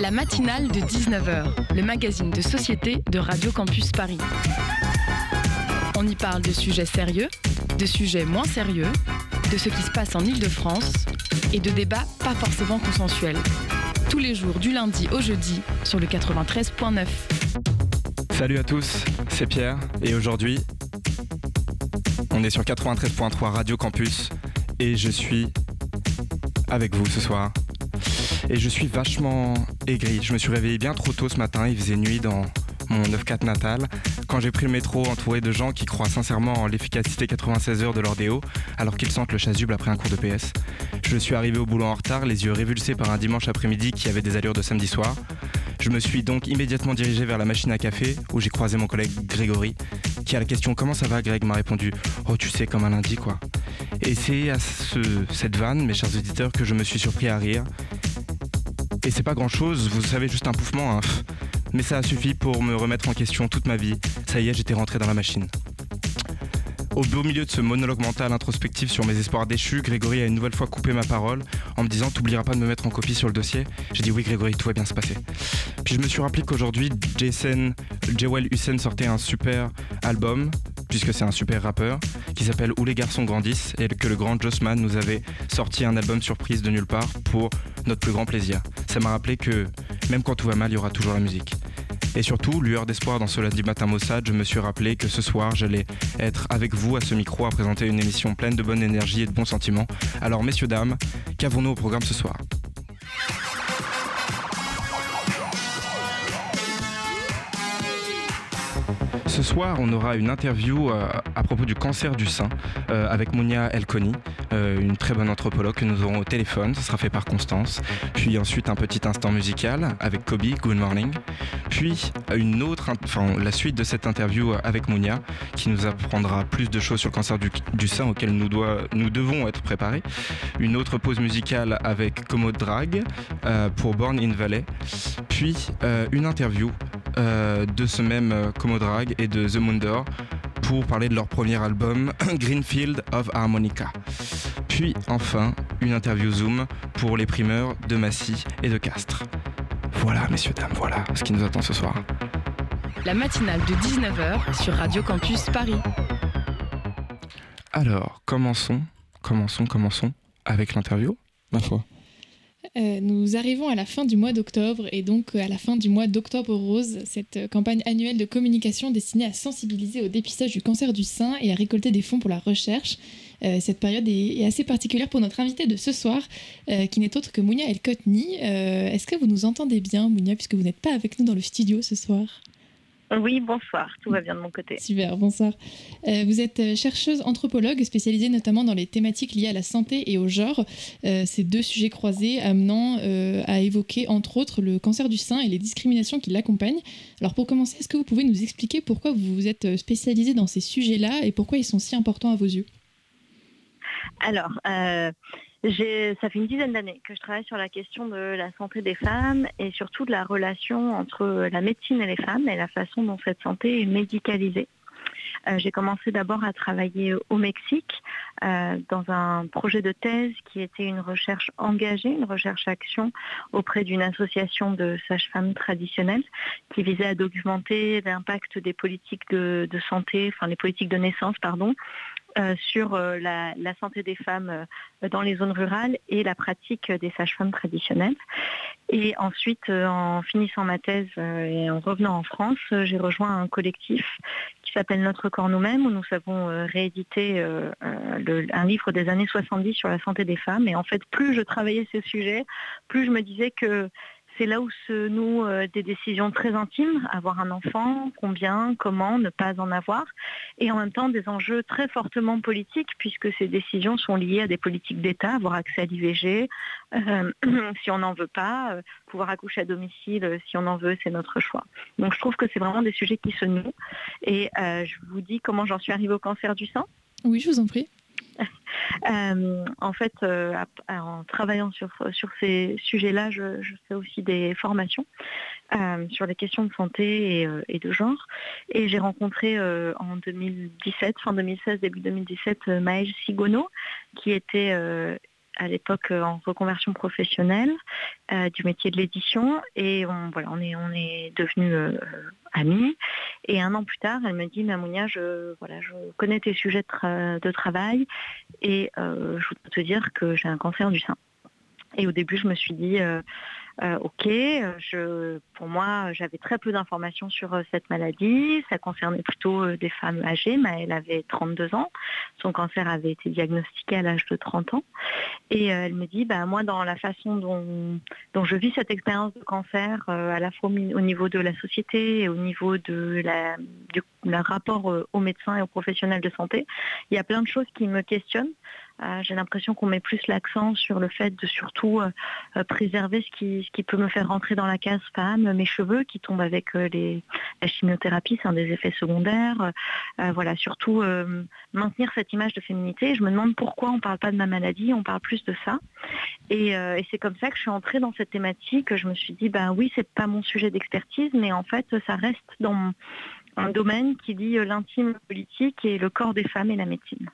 La matinale de 19h, le magazine de société de Radio Campus Paris. On y parle de sujets sérieux, de sujets moins sérieux, de ce qui se passe en Ile-de-France et de débats pas forcément consensuels. Tous les jours du lundi au jeudi sur le 93.9. Salut à tous, c'est Pierre et aujourd'hui on est sur 93.3 Radio Campus et je suis avec vous ce soir. Et je suis vachement aigri. Je me suis réveillé bien trop tôt ce matin, il faisait nuit dans mon 9-4 natal, quand j'ai pris le métro entouré de gens qui croient sincèrement en l'efficacité 96 heures de leur déo, alors qu'ils sentent le chasuble après un cours de PS. Je suis arrivé au boulot en retard, les yeux révulsés par un dimanche après-midi qui avait des allures de samedi soir. Je me suis donc immédiatement dirigé vers la machine à café, où j'ai croisé mon collègue Grégory, qui à la question Comment ça va Greg? m'a répondu Oh tu sais comme un lundi quoi. Et c'est à ce, cette vanne, mes chers auditeurs, que je me suis surpris à rire. Et c'est pas grand chose, vous savez, juste un pouffement, hein. Mais ça a suffi pour me remettre en question toute ma vie. Ça y est, j'étais rentré dans la machine. Au beau milieu de ce monologue mental introspectif sur mes espoirs déchus, Grégory a une nouvelle fois coupé ma parole en me disant T'oublieras pas de me mettre en copie sur le dossier J'ai dit Oui, Grégory, tout va bien se passer. Puis je me suis rappelé qu'aujourd'hui, Jason, Jewel Hussein sortait un super album, puisque c'est un super rappeur, qui s'appelle Où les garçons grandissent, et que le grand Jossman nous avait sorti un album surprise de nulle part pour notre plus grand plaisir. Ça m'a rappelé que même quand tout va mal, il y aura toujours la musique. Et surtout, lueur d'espoir dans ce lundi matin Mossad, je me suis rappelé que ce soir, j'allais être avec vous à ce micro à présenter une émission pleine de bonne énergie et de bons sentiments. Alors, messieurs, dames, qu'avons-nous au programme ce soir? Ce soir, on aura une interview euh, à propos du cancer du sein euh, avec Mounia Elkoni, une très bonne anthropologue que nous aurons au téléphone. Ce sera fait par Constance. Puis ensuite un petit instant musical avec Kobe, Good Morning. Puis une autre, enfin la suite de cette interview avec Mounia qui nous apprendra plus de choses sur le cancer du, sein auquel nous, devons être préparés. Une autre pause musicale avec Commode Drag pour Born in Valley. Puis une interview euh, de ce même euh, Comodrag et de The Moondor pour parler de leur premier album Greenfield of Harmonica. Puis enfin, une interview Zoom pour les primeurs de Massy et de Castres. Voilà, messieurs, dames, voilà ce qui nous attend ce soir. La matinale de 19h sur Radio Campus Paris. Alors, commençons, commençons, commençons avec l'interview, ma foi. Euh, nous arrivons à la fin du mois d'octobre et donc euh, à la fin du mois d'octobre rose, cette euh, campagne annuelle de communication destinée à sensibiliser au dépistage du cancer du sein et à récolter des fonds pour la recherche. cette période est, assez particulière pour notre invité de ce soir, qui n'est autre que Mounia El Kotni. Est-ce que vous nous entendez bien, Mounia, puisque vous n'êtes pas avec nous dans le studio ce soir? Oui, bonsoir, tout va bien de mon côté. Super, bonsoir. Euh, vous êtes euh, chercheuse anthropologue spécialisée notamment dans les thématiques liées à la santé et au genre, euh, ces deux sujets croisés amenant euh, à évoquer entre autres le cancer du sein et les discriminations qui l'accompagnent. Alors pour commencer, est-ce que vous pouvez nous expliquer pourquoi vous vous êtes spécialisée dans ces sujets-là et pourquoi ils sont si importants à vos yeux? Alors, ça fait une dizaine d'années que je travaille sur la question de la santé des femmes et surtout de la relation entre la médecine et les femmes et la façon dont cette santé est médicalisée. Euh, j'ai commencé d'abord à travailler au Mexique euh, dans un projet de thèse qui était une recherche engagée, une recherche-action auprès d'une association de sages-femmes traditionnelles qui visait à documenter l'impact des politiques de, de, santé, enfin les politiques de naissance, pardon, sur euh, la, santé des femmes euh, dans les zones rurales et la pratique des sages-femmes traditionnelles. Et ensuite, en finissant ma thèse et en revenant en France, j'ai rejoint un collectif qui s'appelle Notre corps nous-mêmes, où nous avons réédité un livre des années 70 sur la santé des femmes. Et en fait, plus je travaillais ces sujets, plus je me disais que c'est là où se nouent euh, des décisions très intimes, avoir un enfant, combien, comment, ne pas en avoir, et en même temps des enjeux très fortement politiques, puisque ces décisions sont liées à des politiques d'État, avoir accès à l'IVG, euh, si on n'en veut pas, euh, pouvoir accoucher à domicile, si on en veut, c'est notre choix. Donc je trouve que c'est vraiment des sujets qui se nouent, et je vous dis comment j'en suis arrivée au cancer du sein. Oui, je vous en prie. Euh, en fait, euh, en travaillant sur, ces sujets-là, je, fais aussi des formations euh, sur les questions de santé et, et de genre. Et j'ai rencontré en 2017, fin 2016, début 2017, Maëlle Sigono, qui était à l'époque en reconversion professionnelle du métier de l'édition et on, voilà, on est, on est devenus amis. Et un an plus tard, elle me dit, Mamounia, je, voilà, je connais tes sujets de, de travail et je voudrais te dire que j'ai un cancer du sein. Et au début, je me suis dit, euh, ok, euh, pour moi, j'avais très peu d'informations sur euh, cette maladie. Ça concernait plutôt des femmes âgées, mais elle avait 32 ans. Son cancer avait été diagnostiqué à l'âge de 30 ans. Et elle me dit, bah, moi, dans la façon dont, dont je vis cette expérience de cancer, à la fois au niveau de la société et au niveau de la, du rapport aux médecins et aux professionnels de santé, il y a plein de choses qui me questionnent. Euh, j'ai l'impression qu'on met plus l'accent sur le fait de surtout euh, euh, préserver ce qui, peut me faire rentrer dans la case femme, mes cheveux qui tombent avec les, la chimiothérapie, c'est un des effets secondaires. voilà, surtout maintenir cette image de féminité. Je me demande pourquoi on ne parle pas de ma maladie, on parle plus de ça. Et, et c'est comme ça que je suis entrée dans cette thématique. Je me suis dit, ben oui, c'est pas mon sujet d'expertise, mais en fait, ça reste dans un domaine qui dit l'intime politique et le corps des femmes et la médecine.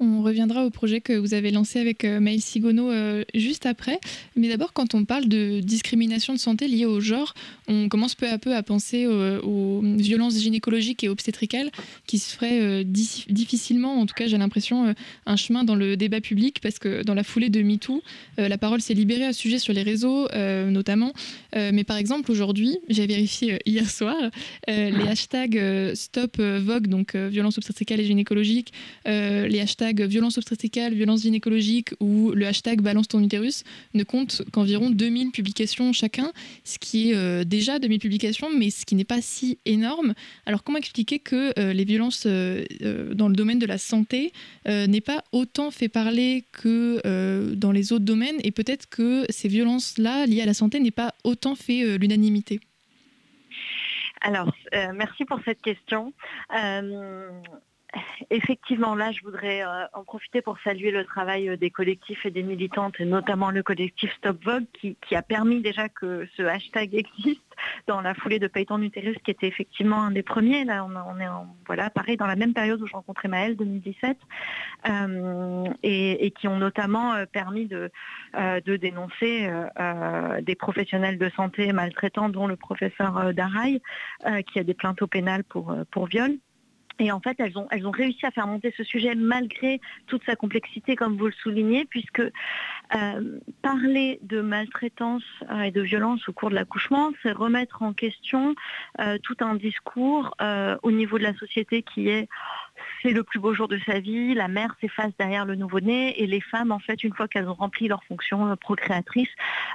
On reviendra au projet que vous avez lancé avec euh, Maëlle Sigono euh, juste après. Mais d'abord, quand on parle de discrimination de santé liée au genre, on commence peu à peu à penser euh, aux, violences gynécologiques et obstétricales qui se feraient difficilement, en tout cas j'ai l'impression, un chemin dans le débat public parce que dans la foulée de MeToo, la parole s'est libérée à ce sujet sur les réseaux notamment. mais par exemple, aujourd'hui, j'ai vérifié hier soir, les hashtags Stop Vogue, donc violence obstétricale et gynécologique, les hashtags violence obstétricale, violence gynécologique ou le hashtag balance ton utérus ne comptent qu'environ 2000 publications chacun, ce qui est euh, déjà 2000 publications, mais ce qui n'est pas si énorme. Alors comment expliquer que euh, les violences euh, dans le domaine de la santé n'aient pas autant fait parler que dans les autres domaines et peut-être que ces violences-là liées à la santé n'aient pas autant fait l'unanimité? Alors, merci pour cette question. Effectivement, là, je voudrais euh, en profiter pour saluer le travail euh, des collectifs et des militantes, et notamment le collectif Stop Vogue, qui, a permis déjà que ce hashtag existe dans la foulée de Payton Utérus, qui était effectivement un des premiers. Là, on, est en, voilà, pareil, dans la même période où je rencontrais Maëlle, 2017, euh, et, qui ont notamment permis de, dénoncer des professionnels de santé maltraitants, dont le professeur Daraï, qui a des plaintes au pénal pour viol. Et en fait, elles ont, réussi à faire monter ce sujet malgré toute sa complexité, comme vous le soulignez, puisque euh, parler de maltraitance euh, et de violence au cours de l'accouchement, c'est remettre en question euh, tout un discours au niveau de la société qui est c'est le plus beau jour de sa vie, la mère s'efface derrière le nouveau-né et les femmes, en fait, une fois qu'elles ont rempli leur fonction procréatrice,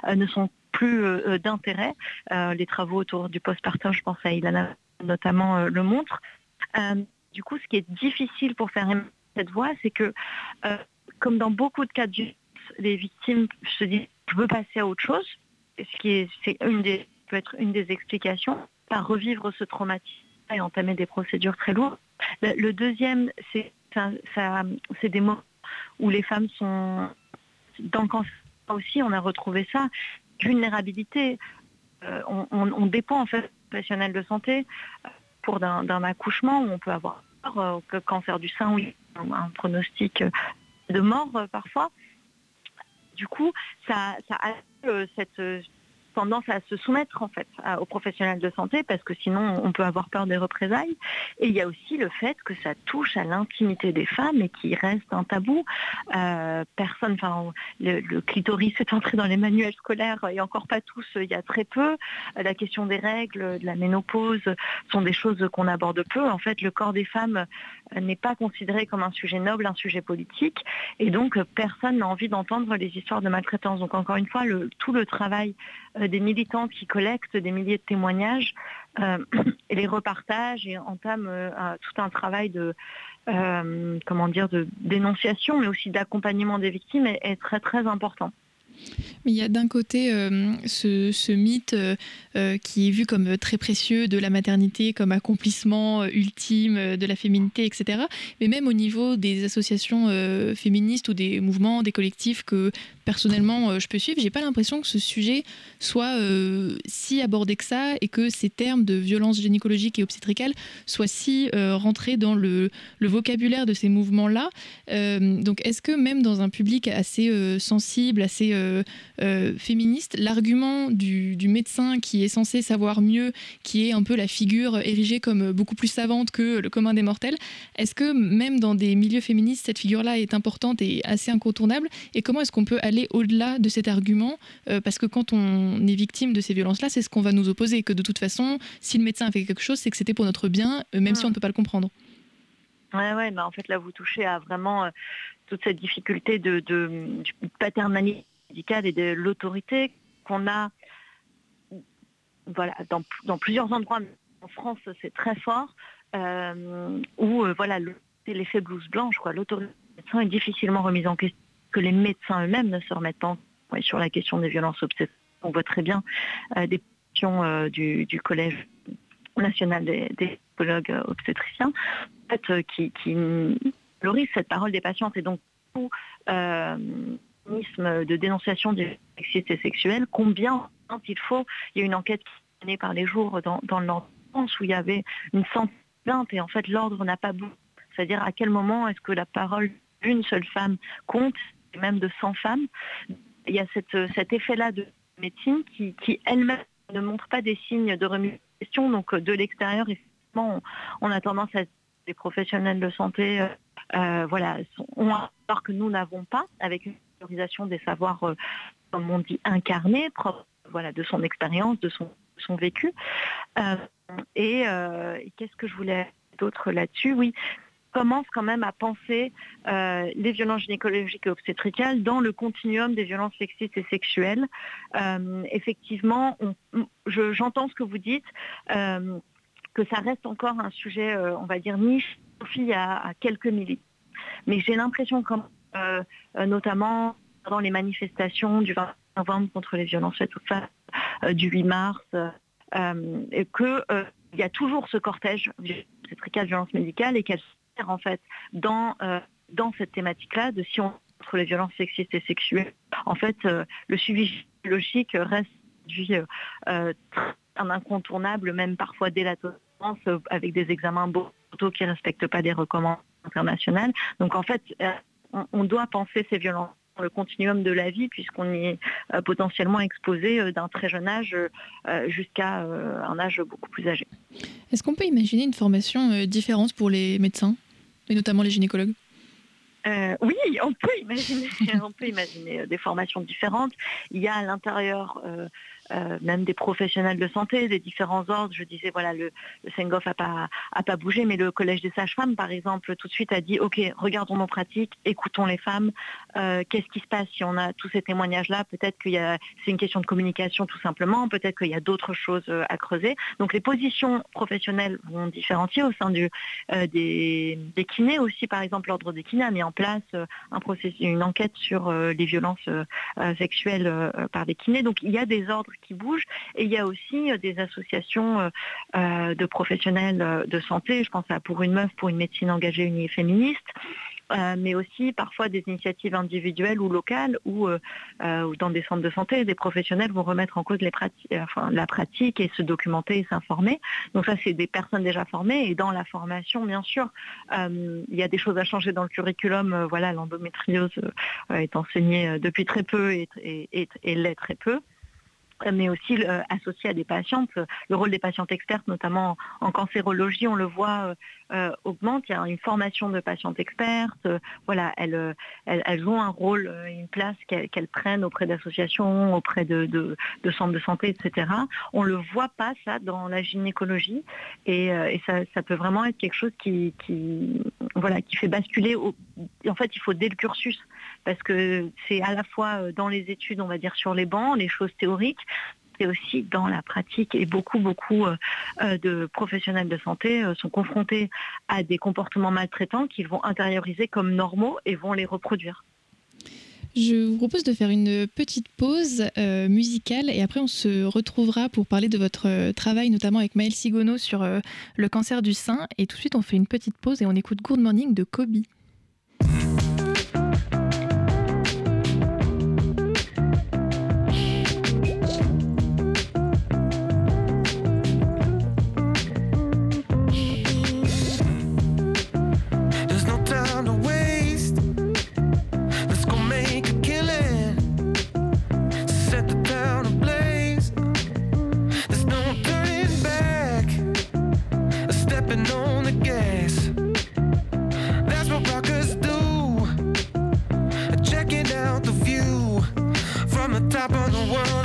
ne sont plus d'intérêt. les travaux autour du postpartum, je pense à Ilana notamment, le montrent du coup, ce qui est difficile pour faire cette voix, c'est que, euh, comme dans beaucoup de cas de les victimes se disent je veux passer à autre chose, ce qui est, c'est peut être une des explications, par revivre ce traumatisme et entamer des procédures très lourdes. Le, deuxième, c'est, ça, c'est des mots où les femmes sont dans le cancer aussi, on a retrouvé ça, vulnérabilité. Euh, on, dépend en fait professionnels de santé cours d'un accouchement où on peut avoir euh, cancer du sein, oui, un, pronostic de mort euh, parfois. Du coup, ça, ça a euh, cette tendance à se soumettre en fait aux professionnels de santé parce que sinon on peut avoir peur des représailles. Et il y a aussi le fait que ça touche à l'intimité des femmes et qui reste un tabou. Euh, personne, enfin le, clitoris est entré dans les manuels scolaires et encore pas tous il y a très peu. La question des règles, de la ménopause sont des choses qu'on aborde peu. En fait, le corps des femmes n'est pas considéré comme un sujet noble, un sujet politique, et donc personne n'a envie d'entendre les histoires de maltraitance. Donc encore une fois, tout le travail euh, des militantes qui collectent des milliers de témoignages euh, et les repartagent et entament euh, tout un travail de comment dire de dénonciation, mais aussi d'accompagnement des victimes est, très très important. Mais il y a d'un côté euh, ce, mythe euh, euh, qui est vu comme très précieux de la maternité, comme accomplissement ultime de la féminité, etc. Mais même au niveau des associations féministes ou des mouvements, des collectifs que personnellement je peux suivre, j'ai pas l'impression que ce sujet soit si abordé que ça et que ces termes de violence gynécologique et obstétricale soient si rentrés dans le, le, vocabulaire de ces mouvements-là. donc est-ce que même dans un public assez sensible, assez euh, féministe, l'argument du, médecin qui est censé savoir mieux, qui est un peu la figure érigée comme beaucoup plus savante que le commun des mortels, est-ce que même dans des milieux féministes, cette figure-là est importante et assez incontournable? Et comment est-ce qu'on peut aller au-delà de cet argument euh, Parce que quand on est victime de ces violences-là, c'est ce qu'on va nous opposer, que de toute façon, si le médecin a fait quelque chose, c'est que c'était pour notre bien, euh, même si on ne peut pas le comprendre. Ouais, ouais, bah en fait là vous touchez à vraiment toute cette difficulté de, de, du paternalisme et de l'autorité qu'on a voilà, dans, dans, plusieurs endroits. En France, c'est très fort, euh, où euh, voilà, l'effet blouse blanche, quoi. L'autorité est difficilement remise en question, que les médecins eux-mêmes ne se remettent pas sur la question des violences obstétricales. On voit très bien euh, des questions euh, du, Collège national des, psychologues obstétriciens en fait, qui, qui valorisent cette parole des patientes et donc de dénonciation des sexistes sexuelle, combien il faut, il y a une enquête qui est menée par les jours dans, dans le où il y avait une centaine et en fait l'ordre n'a pas bougé. C'est-à-dire à quel moment est-ce que la parole d'une seule femme compte, et même de 100 femmes Il y a cette, cet effet-là de médecine qui, elle-même ne montre pas des signes de remise en question. Donc de l'extérieur, effectivement, on, a tendance à des professionnels de santé euh, euh, voilà, ont un rapport que nous n'avons pas, avec une des savoirs, euh, comme on dit, incarnés, propres voilà, de son expérience, de son, vécu. Euh, euh, et, qu'est-ce que je voulais d'autre là-dessus? Oui, commence quand même à penser les violences gynécologiques et obstétricales dans le continuum des violences sexistes et sexuelles. effectivement, j'entends ce que vous dites, que ça reste encore un sujet, on va dire, niche, à, à quelques milliers. Mais j'ai l'impression quand euh, euh, notamment dans les manifestations du 20 novembre contre les violences faites aux femmes, euh, du 8 mars, qu'il y a toujours ce cortège de violence médicale et qu'elle en fait dans, dans cette thématique-là de si on contre les violences sexistes et sexuelles. En fait, le suivi logique reste un incontournable, même parfois dès la tolérance, avec des examens beaucoup qui ne respectent pas des recommandations internationales. Donc en fait, on, doit penser ces violences le continuum de la vie puisqu'on est euh, potentiellement exposé euh, d'un très jeune âge euh, jusqu'à un âge beaucoup plus âgé. Est-ce qu'on peut imaginer une formation différente pour les médecins? Et notamment les gynécologues oui, on peut imaginer, on peut imaginer des formations différentes. Il y a à l'intérieur euh, même des professionnels de santé, des différents ordres. Je disais, voilà, le, le Sengoff n'a pas, a pas bougé, mais le Collège des sages-femmes, par exemple, tout de suite a dit, OK, regardons nos pratiques, écoutons les femmes, euh, qu'est-ce qui se passe si on a tous ces témoignages-là? Peut-être que c'est une question de communication tout simplement, peut-être qu'il y a d'autres choses euh, à creuser. Donc les positions professionnelles vont différencier au sein du, des, des, kinés aussi, par exemple, l'ordre des kinés a mis en place un processus, une enquête sur les violences sexuelles par des kinés. Donc il y a des ordres qui bougent. Et il y a aussi euh, des associations euh, euh, de professionnels de santé, je pense à Pour une meuf, pour une médecine engagée unie et féministe, euh, mais aussi parfois des initiatives individuelles ou locales euh, euh, dans des centres de santé, des professionnels vont remettre en cause la pratique et se documenter et s'informer. Donc ça, c'est des personnes déjà formées et dans la formation, bien sûr, il y a des choses à changer dans le curriculum. voilà, l'endométriose est enseignée depuis très peu et, et l'est très peu mais aussi euh, associé à des patientes. Le rôle des patientes expertes, notamment en, cancérologie, on le voit, euh, euh, augmente. Il y a une formation de patientes expertes. voilà, elles, elles, ont un rôle, une place qu'elles prennent auprès d'associations, auprès de, de, centres de santé, etc. On ne le voit pas, ça, dans la gynécologie. Et, ça, peut vraiment être quelque chose qui, voilà, qui fait basculer. En fait, il faut dès le cursus, parce que c'est à la fois dans les études, on va dire, sur les bancs, les choses théoriques, et aussi dans la pratique. Et beaucoup, beaucoup euh, euh, de professionnels de santé euh, sont confrontés à des comportements maltraitants qu'ils vont intérioriser comme normaux et vont les reproduire. Je vous propose de faire une petite pause musicale et après on se retrouvera pour parler de votre travail, notamment avec Maëlle Sigono sur le cancer du sein. Et tout de suite, on fait une petite pause et on écoute Good Morning de Kobe. Sommes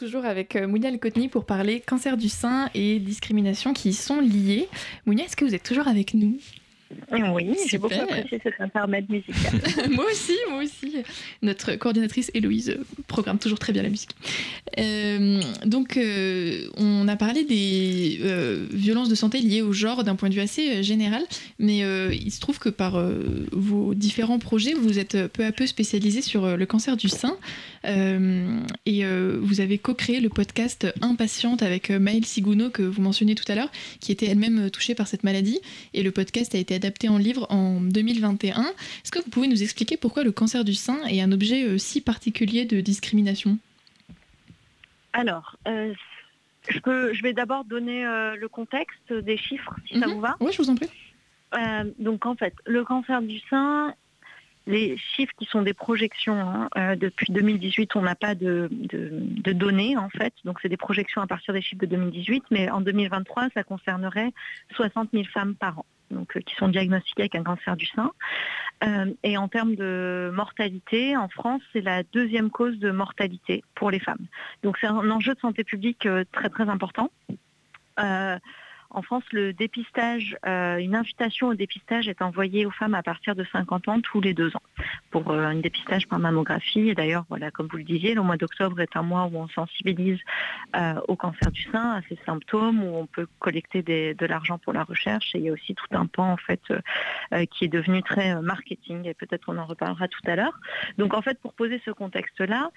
toujours avec euh, Mounia Alcotny pour parler cancer du sein et discrimination qui y sont liées. Mounia, est-ce que vous êtes toujours avec nous? Oui, j'ai beaucoup apprécié cet intermède musical. moi aussi, moi aussi. Notre coordinatrice Héloïse programme toujours très bien la musique. Euh, donc, euh, on a parlé des euh, violences de santé liées au genre d'un point de vue assez général, mais il se trouve que par vos différents projets, vous êtes peu à peu spécialisé sur le cancer du sein et vous avez co-créé le podcast Impatiente avec Maëlle Sigouno que vous mentionnez tout à l'heure, qui était elle-même touchée par cette maladie. Et le podcast a été adapté en livre en 2021. Est-ce que vous pouvez nous expliquer pourquoi le cancer du sein est un objet euh, si particulier de discrimination? Alors, euh, je, vais d'abord donner euh, le contexte des chiffres, si ça mhm. vous va. Oui, je vous en prie. donc en fait, le cancer du sein, les chiffres qui sont des projections, hein, depuis 2018, on n'a pas de, de, données en fait, donc c'est des projections à partir des chiffres de 2018, mais en 2023, ça concernerait 60 000 femmes par an donc, euh, qui sont diagnostiqués avec un cancer du sein. Euh, et en termes de mortalité, en France, c'est la deuxième cause de mortalité pour les femmes. Donc c'est un enjeu de santé publique euh, très très important. En France, le dépistage, une invitation au dépistage est envoyée aux femmes à partir de 50 ans tous les deux ans pour un dépistage par mammographie. Et d'ailleurs, voilà, comme vous le disiez, le mois d'octobre est un mois où on sensibilise au cancer du sein, à ses symptômes, où on peut collecter de l'argent pour la recherche. Et il y a aussi tout un pan en fait qui est devenu très marketing. Et peut-être on en reparlera tout à l'heure. Donc en fait, pour poser ce contexte-là,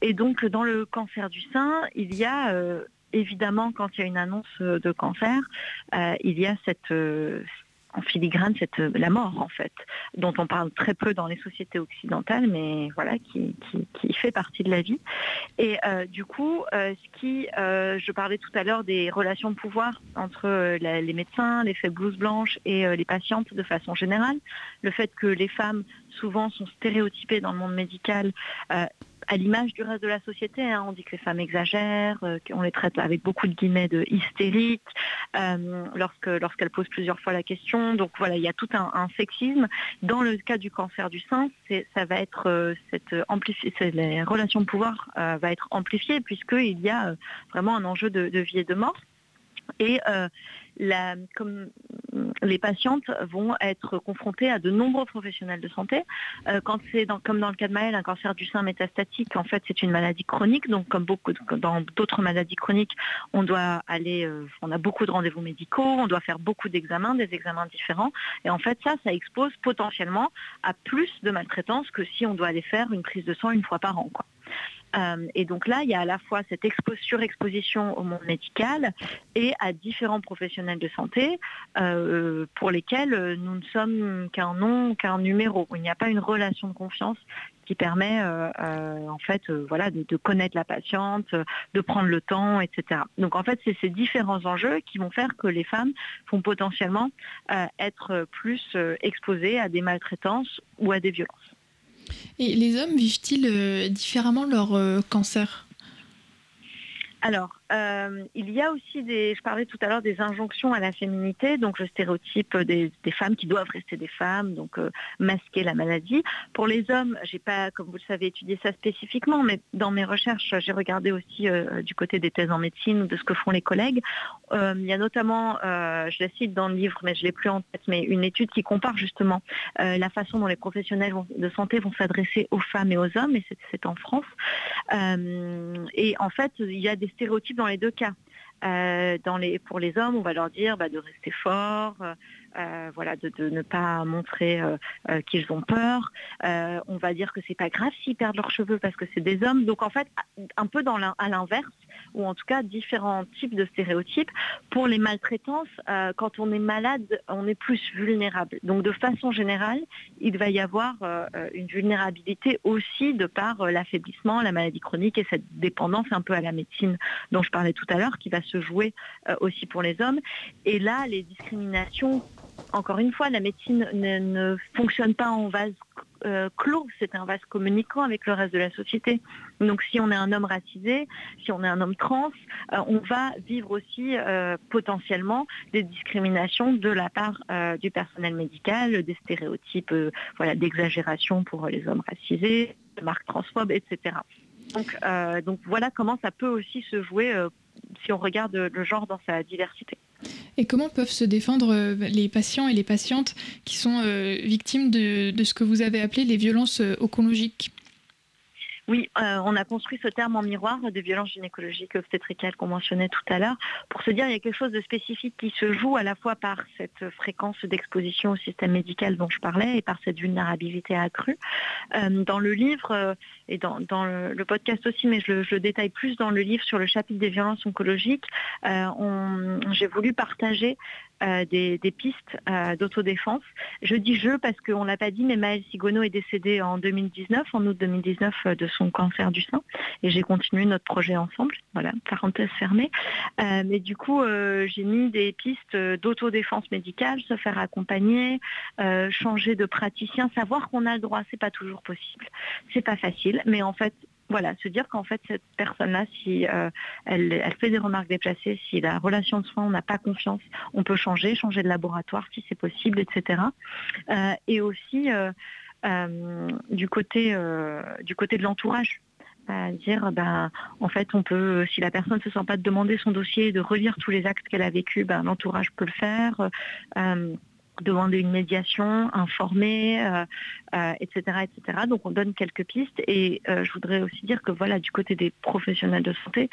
et donc dans le cancer du sein, il y a évidemment, quand il y a une annonce de cancer, euh, il y a cette euh, en filigrane cette, la mort en fait, dont on parle très peu dans les sociétés occidentales, mais voilà, qui, fait partie de la vie. Et euh, du coup, ce qui, je parlais tout à l'heure des relations de pouvoir entre les médecins, les faits blouses blanches et les patientes de façon générale, le fait que les femmes souvent sont stéréotypées dans le monde médical à l'image du reste de la société. Hein. On dit que les femmes exagèrent, euh, qu'on les traite avec beaucoup de guillemets de hystériques euh, lorsque lorsqu'elles posent plusieurs fois la question. Donc voilà, il y a tout un, sexisme. Dans le cas du cancer du sein, ça va être euh, cette les relations de pouvoir va être amplifiée puisqu'il y a vraiment un enjeu de, vie et de mort. Et comme les patientes vont être confrontées à de nombreux professionnels de santé. Euh, quand c'est comme dans le cas de Maëlle, un cancer du sein métastatique, en fait, c'est une maladie chronique. Donc, comme dans d'autres maladies chroniques, on doit aller, euh, on a beaucoup de rendez-vous médicaux, on doit faire beaucoup d'examens, des examens différents. Et en fait, ça, ça expose potentiellement à plus de maltraitance que si on doit aller faire une prise de sang une fois par an. Quoi. Euh, et donc là, il y a à la fois cette surexposition au monde médical et à différents professionnels de santé euh, pour lesquels nous ne sommes qu'un nom, qu'un numéro. Il n'y a pas une relation de confiance qui permet euh, en fait voilà, de, connaître la patiente, de prendre le temps, etc. Donc en fait, c'est ces différents enjeux qui vont faire que les femmes vont potentiellement être plus exposées à des maltraitances ou à des violences. Et les hommes vivent-ils euh, différemment leur euh, cancer? Alors, euh, il y a aussi des, je parlais tout à l'heure des injonctions à la féminité, donc le stéréotype des, femmes qui doivent rester des femmes, donc euh, masquer la maladie. Pour les hommes, j'ai pas, comme vous le savez, étudié ça spécifiquement, mais dans mes recherches, j'ai regardé aussi euh, du côté des thèses en médecine ou de ce que font les collègues. il y a notamment, je la cite dans le livre, mais je l'ai plus en tête, mais une étude qui compare justement la façon dont les professionnels de santé vont s'adresser aux femmes et aux hommes, et c'est en France. et en fait, il y a des stéréotypes dans les deux cas. Euh, dans les, pour les hommes, on va leur dire bah, de rester fort, euh, voilà, de, ne pas montrer euh, qu'ils ont peur. on va dire que c'est pas grave s'ils perdent leurs cheveux parce que c'est des hommes. Donc en fait, un peu dans à l'inverse, ou en tout cas différents types de stéréotypes. Pour les maltraitances, quand on est malade, on est plus vulnérable. Donc de façon générale, il va y avoir une vulnérabilité aussi de par l'affaiblissement, la maladie chronique et cette dépendance un peu à la médecine dont je parlais tout à l'heure, qui va se jouer euh, aussi pour les hommes. Et là, les discriminations, encore une fois, la médecine ne, fonctionne pas en vase euh, clos, c'est un vase communicant avec le reste de la société. Donc si on est un homme racisé, si on est un homme trans, euh, on va vivre aussi potentiellement des discriminations de la part du personnel médical, des stéréotypes voilà, d'exagération pour les hommes racisés, de marques transphobes, etc. Donc voilà comment ça peut aussi se jouer si on regarde le genre dans sa diversité. Et comment peuvent se défendre euh, les patients et les patientes qui sont euh, victimes de, ce que vous avez appelé les violences euh, oncologiques? Oui, euh, on a construit ce terme en miroir de violence gynécologique obstétricale qu'on mentionnait tout à l'heure pour se dire qu'il y a quelque chose de spécifique qui se joue à la fois par cette fréquence d'exposition au système médical dont je parlais et par cette vulnérabilité accrue. Euh, dans le livre euh, et dans, le, podcast aussi, mais je, le détaille plus dans le livre sur le chapitre des violences oncologiques, j'ai voulu partager euh, des, pistes euh, d'autodéfense. Je dis je parce qu'on ne l'a pas dit, mais Maëlle Sigono est décédée en 2019, en août 2019, euh, de son cancer du sein. Et j'ai continué notre projet ensemble. Voilà, parenthèse fermée. mais du coup, j'ai mis des pistes d'autodéfense médicale, se faire accompagner, changer de praticien, savoir qu'on a le droit, c'est pas toujours possible. C'est pas facile, mais en fait, voilà, se dire qu'en fait cette personne-là, si euh, elle, fait des remarques déplacées, si la relation de soins, on n'a pas confiance, on peut changer, changer de laboratoire si c'est possible, etc. Euh, et aussi euh, du côté du côté de l'entourage. À dire, ben, en fait, on peut, si la personne ne se sent pas de demander son dossier, de relire tous les actes qu'elle a vécu, ben, l'entourage peut le faire demander une médiation, informer, etc., euh, etc. Euh, Donc on donne quelques pistes et euh, je voudrais aussi dire que voilà, du côté des professionnels de santé,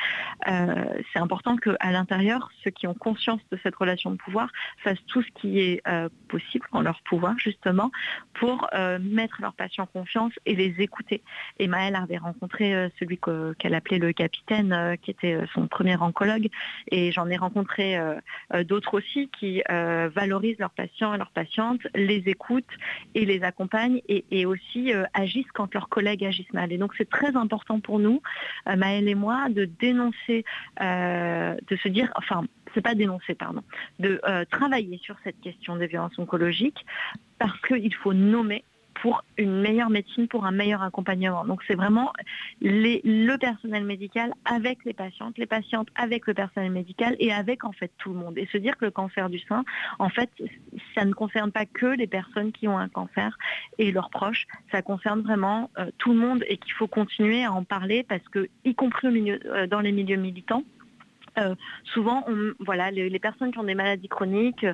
c'est important qu'à l'intérieur, ceux qui ont conscience de cette relation de pouvoir fassent tout ce qui est possible en leur pouvoir justement pour mettre leurs patients en confiance et les écouter. Et Maëlle avait rencontré celui qu'elle appelait le capitaine, qui était son premier oncologue, et j'en ai rencontré d'autres aussi qui valorisent leurs patients leurs patientes, les écoutent et les accompagnent et, aussi euh, agissent quand leurs collègues agissent mal. Et donc c'est très important pour nous, euh, Maëlle et moi, de dénoncer, euh, de se dire, enfin, c'est pas dénoncer, pardon, de travailler sur cette question des violences oncologiques parce qu'il faut nommer pour une meilleure médecine, pour un meilleur accompagnement. Donc c'est vraiment le personnel médical avec les patientes, les patientes avec le personnel médical et avec en fait tout le monde. Et se dire que le cancer du sein, en fait, ça ne concerne pas que les personnes qui ont un cancer et leurs proches, ça concerne vraiment euh, tout le monde et qu'il faut continuer à en parler parce que, y compris euh, dans les milieux militants, euh, souvent, on, voilà, les, personnes qui ont des maladies chroniques,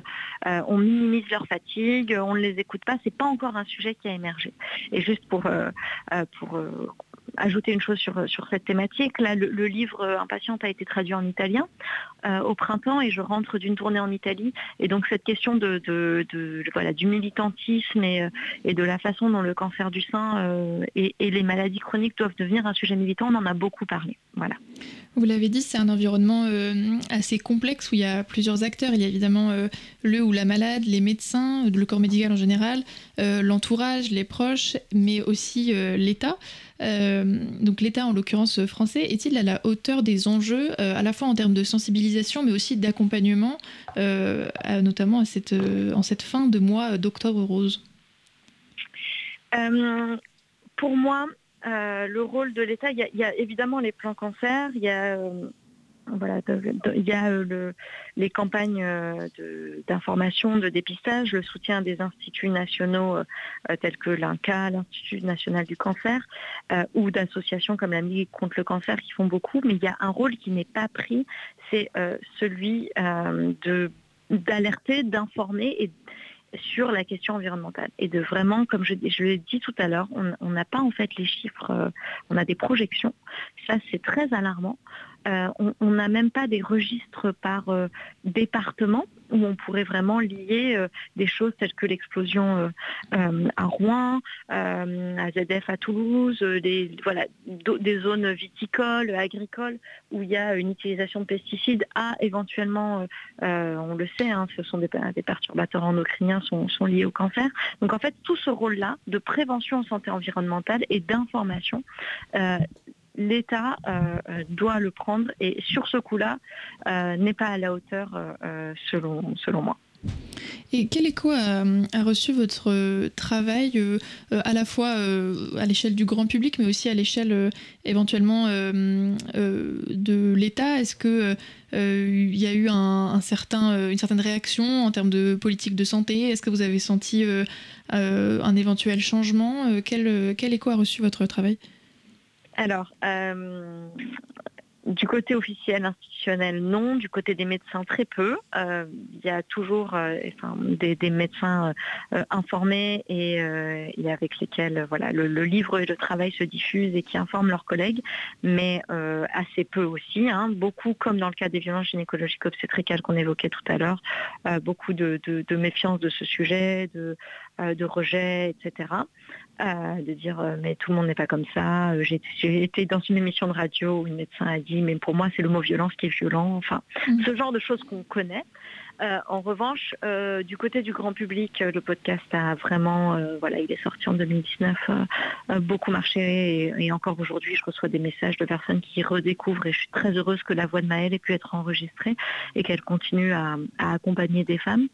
euh, on minimise leur fatigue, on ne les écoute pas. C'est pas encore un sujet qui a émergé. Et juste pour, euh, pour ajouter une chose sur, sur cette thématique. Là, le, livre Impatiente a été traduit en italien au printemps et je rentre d'une tournée en Italie. Et donc cette question de, voilà, du militantisme et, et, de la façon dont le cancer du sein et, et, les maladies chroniques doivent devenir un sujet militant, on en a beaucoup parlé. Voilà. Vous l'avez dit, c'est un environnement euh, assez complexe où il y a plusieurs acteurs. Il y a évidemment euh, le ou la malade, les médecins, le corps médical en général, euh, l'entourage, les proches, mais aussi l'État. donc l'État, en l'occurrence français, est-il à la hauteur des enjeux, à la fois en termes de sensibilisation, mais aussi d'accompagnement, notamment à cette, en cette fin de mois d'octobre rose? Pour moi, euh, le rôle de l'État, il y, a évidemment les plans cancer, il y a, euh, voilà, il y a euh, les campagnes d'information, de, dépistage, le soutien des instituts nationaux tels que l'INCA, l'Institut national du cancer, ou d'associations comme la Ligue contre le cancer qui font beaucoup, mais il y a un rôle qui n'est pas pris, c'est celui d'alerter, d'informer et sur la question environnementale et de vraiment, comme je, je l'ai dit tout à l'heure, on n'a pas en fait les chiffres, euh, on a des projections. Ça, c'est très alarmant. Euh, on n'a même pas des registres par euh, département où on pourrait vraiment lier euh, des choses telles que l'explosion à Rouen, à ZF à Toulouse, des, voilà, des zones viticoles, agricoles, où il y a une utilisation de pesticides à éventuellement, on le sait, hein, ce sont des, perturbateurs endocriniens sont, sont, liés au cancer. Donc en fait, tout ce rôle-là de prévention en santé environnementale et d'information, l'État euh, euh, doit le prendre et sur ce coup-là euh, n'est pas à la hauteur selon, selon moi. Et quel écho a, reçu votre travail à la fois à l'échelle du grand public, mais aussi à l'échelle éventuellement de l'État? Est-ce que il y a eu un, certain, une certaine réaction en termes de politique de santé? Est-ce que vous avez senti un éventuel changement? Quel, quel écho a reçu votre travail? Alors, euh, du côté officiel, institutionnel, non. Du côté des médecins, très peu. Euh, il y a toujours euh, des, médecins informés et, avec lesquels voilà, le, livre et le travail se diffusent et qui informent leurs collègues, mais assez peu aussi. Hein. Beaucoup, comme dans le cas des violences gynécologiques obstétricales qu'on évoquait tout à l'heure, beaucoup de, méfiance de ce sujet, de, de rejet, etc de dire euh, mais tout le monde n'est pas comme ça. Euh, j'ai été dans une émission de radio où une médecin a dit mais pour moi c'est le mot violence qui est violent. Enfin, mm. ce genre de choses qu'on connaît. Euh, en revanche, du côté du grand public, le podcast a vraiment, voilà, il est sorti en 2019, beaucoup marché et, encore aujourd'hui, je reçois des messages de personnes qui redécouvrent et je suis très heureuse que la voix de Maëlle ait pu être enregistrée et qu'elle continue à accompagner des femmes.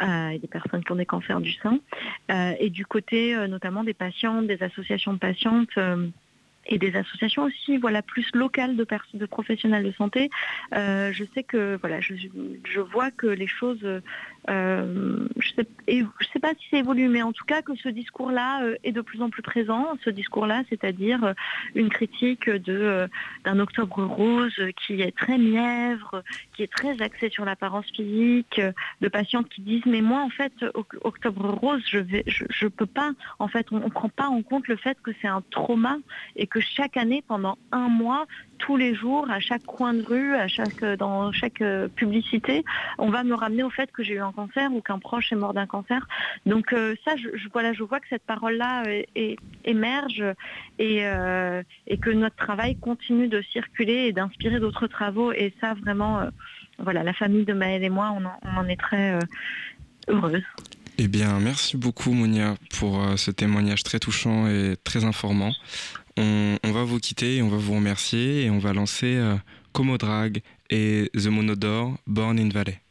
Euh, des personnes qui ont des cancers du sein. Euh, et du côté euh, notamment des patients, des associations de patientes et des associations aussi voilà plus locales de, de professionnels de santé je sais que voilà je, vois que les choses euh, je je sais pas si ça évolue, mais en tout cas que ce discours-là euh, est de plus en plus présent. Ce discours-là, c'est-à-dire euh, une critique d'un octobre rose qui est très mièvre, qui est très axé sur l'apparence physique, de patientes qui disent mais moi en fait octobre rose, je je, peux pas. En fait, on, on prend pas en compte le fait que c'est un trauma et que chaque année, pendant un mois, tous les jours, à chaque coin de rue, à chaque, dans chaque euh, publicité, on va me ramener au fait que j'ai eu un cancer ou qu'un proche est mort d'un cancer. Donc euh, ça, je, voilà, je vois que cette parole-là euh, émerge et, et, que notre travail continue de circuler et d'inspirer d'autres travaux. Et ça, vraiment, voilà, la famille de Maëlle et moi, on en, est très heureuse. Eh bien, merci beaucoup, Monia, pour ce témoignage très touchant et très informant. On, va vous quitter on va vous remercier et on va lancer euh, Como et The Monodore Born in Valley.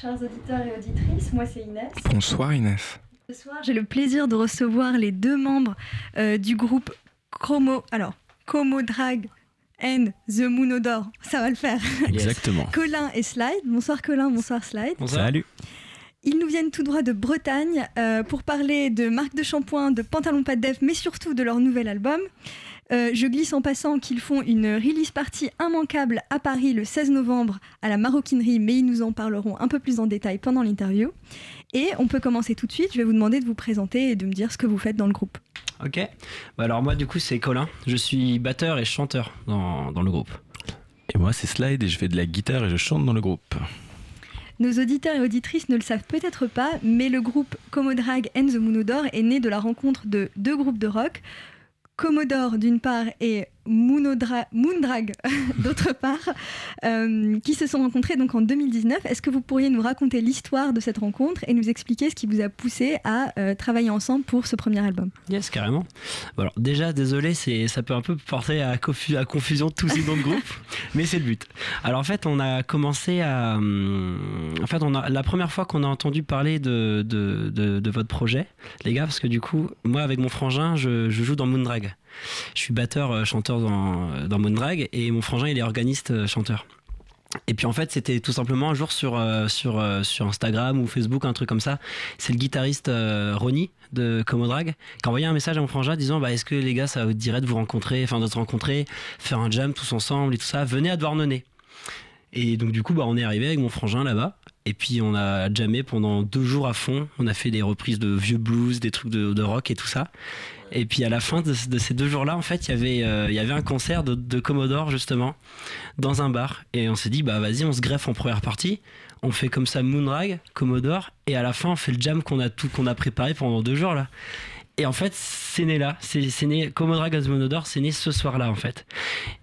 Chers auditeurs et auditrices, moi c'est Inès. Bonsoir Inès. Ce soir j'ai le plaisir de recevoir les deux membres euh, du groupe Chromo, alors Como Drag and The Moon Odor, ça va le faire. Exactement. Colin et Slide, bonsoir Colin, bonsoir Slide. Salut. Ils nous viennent tout droit de Bretagne euh, pour parler de marque de shampoing, de pantalon pas de def, mais surtout de leur nouvel album. Euh, je glisse en passant qu'ils font une release party immanquable à Paris le 16 novembre à la maroquinerie, mais ils nous en parleront un peu plus en détail pendant l'interview. Et on peut commencer tout de suite. Je vais vous demander de vous présenter et de me dire ce que vous faites dans le groupe. Ok. Bah alors moi du coup c'est Colin. Je suis batteur et chanteur dans, dans le groupe. Et moi c'est Slide et je fais de la guitare et je chante dans le groupe. Nos auditeurs et auditrices ne le savent peut-être pas, mais le groupe Comodrag and the Moonodor est né de la rencontre de deux groupes de rock, Commodore d'une part et Moonodra Moondrag d'autre part, euh, qui se sont rencontrés donc en 2019. Est-ce que vous pourriez nous raconter l'histoire de cette rencontre et nous expliquer ce qui vous a poussé à euh, travailler ensemble pour ce premier album? Yes, carrément. Alors déjà, désolé, c'est ça peut un peu porter à, confu- à confusion tous ces noms de groupe, mais c'est le but. Alors en fait, on a commencé à, hum, en fait, on a la première fois qu'on a entendu parler de, de, de, de votre projet, les gars, parce que du coup, moi avec mon frangin, je, je joue dans Moondrag. Je suis batteur, euh, chanteur dans, dans Moondrag et mon frangin il est organiste, euh, chanteur. Et puis en fait, c'était tout simplement un jour sur, euh, sur, Instagram ou Facebook, un truc comme ça. C'est le guitariste euh, Ronnie de Comodrag qui a envoyé un message à mon frangin disant bah, Est-ce que les gars, ça vous dirait de vous rencontrer, enfin de se rencontrer, faire un jam tous ensemble et tout ça? Venez à Douarnenez. Et donc, du coup, bah, on est arrivé avec mon frangin là-bas. Et puis, on a jammé pendant deux jours à fond. On a fait des reprises de vieux blues, des trucs de rock et tout ça. Et puis à la fin de, ces deux jours-là, en fait, il y avait, euh, y avait un concert de, Commodore justement dans un bar. Et on s'est dit, bah vas-y, on se greffe en première partie. On fait comme ça Moonrag, Commodore, et à la fin, on fait le jam qu'on a tout a préparé pendant deux jours là. Et en fait, c'est né là. C'est né Commodore c'est né ce soir-là en fait.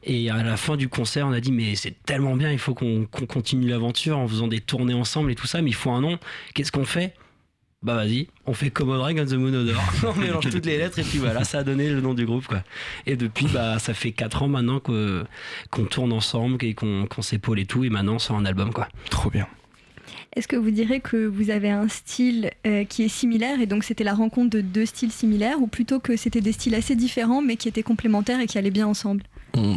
Et à la fin du concert, on a dit mais c'est tellement bien, il faut qu'on continue l'aventure en faisant des tournées ensemble et tout ça, mais il faut un nom. Qu'est-ce qu'on fait? Bah vas-y, on fait Commodore and the Monodore. on mélange toutes les lettres et puis voilà, ça a donné le nom du groupe quoi. Et depuis bah ça fait 4 ans maintenant que- qu'on tourne ensemble qu'on qu'on s'épaule et tout et maintenant on sort un album quoi. Trop bien. Est-ce que vous direz que vous avez un style euh, qui est similaire et donc c'était la rencontre de deux styles similaires ou plutôt que c'était des styles assez différents mais qui étaient complémentaires et qui allaient bien ensemble?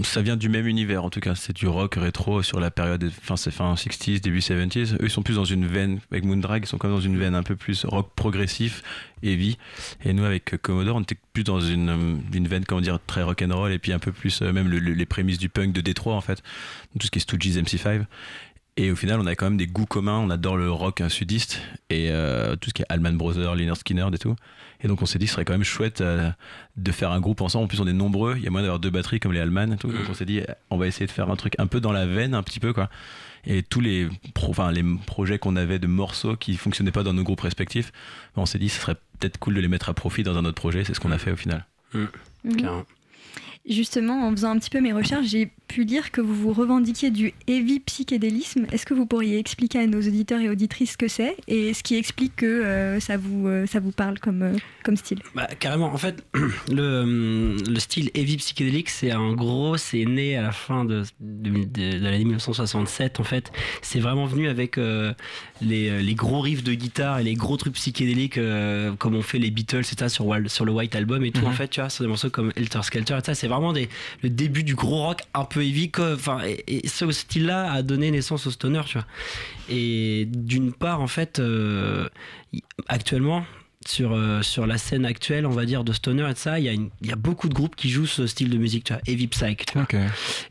Ça vient du même univers en tout cas, c'est du rock rétro sur la période fin, fin 60s, début 70s. Eux ils sont plus dans une veine, avec Moondrag, ils sont comme dans une veine un peu plus rock progressif, heavy. Et nous avec Commodore, on était plus dans une, une veine, comment dire, très rock and roll et puis un peu plus euh, même le- le- les prémices du punk de Détroit en fait, tout ce qui est Stooges, MC5. Et au final, on a quand même des goûts communs. On adore le rock hein, sudiste et euh, tout ce qui est Allman Brothers, Lynyrd Skynyrd et tout. Et donc, on s'est dit, ce serait quand même chouette euh, de faire un groupe ensemble. En plus, on est nombreux. Il y a moyen d'avoir deux batteries comme les et tout. Donc, on s'est dit, on va essayer de faire un truc un peu dans la veine, un petit peu quoi. Et tous les, pro- enfin, les projets qu'on avait de morceaux qui fonctionnaient pas dans nos groupes respectifs, on s'est dit, ce serait peut-être cool de les mettre à profit dans un autre projet. C'est ce qu'on a fait au final. Carrément. Justement, en faisant un petit peu mes recherches, j'ai pu lire que vous vous revendiquiez du heavy psychédélisme. Est-ce que vous pourriez expliquer à nos auditeurs et auditrices ce que c'est et ce qui explique que euh, ça, vous, euh, ça vous parle comme, euh, comme style? Bah, carrément, en fait, le, le style heavy psychédélique, c'est un gros, c'est né à la fin de, de, de- de l'année 1967, en fait. C'est vraiment venu avec les, les gros riffs de guitare et les gros trucs psychédéliques, comme on fait les Beatles, etc., sur, sur le White Album et tout, Mhm. en fait, tu vois, sur des morceaux comme Helter Skelter, et ça, c'est vraiment des, le début du gros rock un peu heavy, quoi. enfin, et, et ce style-là a donné naissance au stoner, tu vois. Et d'une part, en fait, euh, actuellement, sur, euh, sur la scène actuelle, on va dire, de stoner et de ça, il y, a une- y a beaucoup de groupes qui jouent ce style de musique, tu vois, heavy psych, tu vois.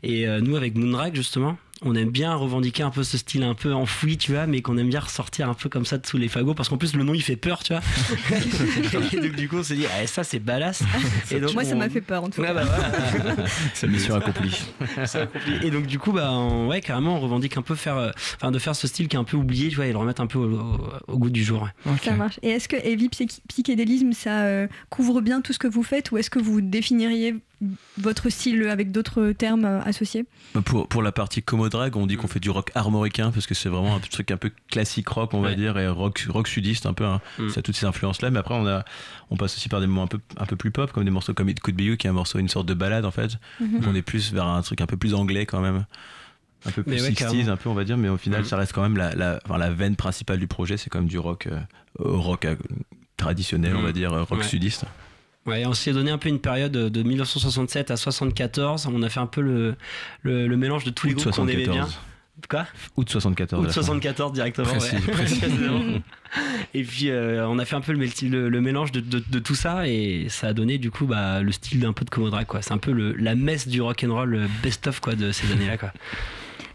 Et euh, nous, avec Moonrag, justement, on aime bien revendiquer un peu ce style un peu enfoui, tu vois, mais qu'on aime bien ressortir un peu comme ça de sous les fagots, parce qu'en plus, le nom, il fait peur, tu vois. et donc, du coup, on s'est dit, ah, ça, c'est badass. Et donc, Moi, ça m'a fait peur en tout cas. bah, voilà. C'est mission accomplie. Et donc du coup, bah, on- ouais, carrément, on revendique un peu faire, euh, enfin, de faire ce style qui est un peu oublié, tu vois, et le remettre un peu au, au- au goût du jour. ouais. Ça marche. Et est-ce que heavy psy- psychédélisme, ça euh, couvre bien tout ce que vous faites ou est-ce que vous définiriez votre style avec d'autres termes euh, associés Pour, pour la partie Comodrag, on dit qu'on fait du rock armoricain parce que c'est vraiment un truc un peu classique rock, on va Ouais. dire, et rock, rock sudiste un peu. Hein. Mm. Ça a toutes ces influences-là. Mais après, on, a, on passe aussi par des moments un peu, un peu plus pop, comme des morceaux comme It Could Be You, qui est un morceau, une sorte de balade en fait. Mhm. Donc on est plus vers un truc un peu plus anglais quand même. un peu plus ouais, 60s, carrément. un peu on va dire, mais au final Mhm. ça reste quand même la, la, enfin, la veine principale du projet, c'est quand même du rock, euh, rock euh, traditionnel, on va dire, rock Ouais. sudiste. Ouais, on s'est donné un peu une période de 1967 à 74. On a fait un peu le, le, le mélange de tous les groupes qu'on aimait bien. 74. Quoi? Août 74. Août là. 74 directement. Précis, ouais. précis. Précisément. et puis euh, on a fait un peu le, melti- le, le mélange de, de- de tout ça et ça a donné du coup bah, le style d'un peu de Commodore quoi. C'est un peu le- la messe du rock and roll best of quoi de ces années-là quoi.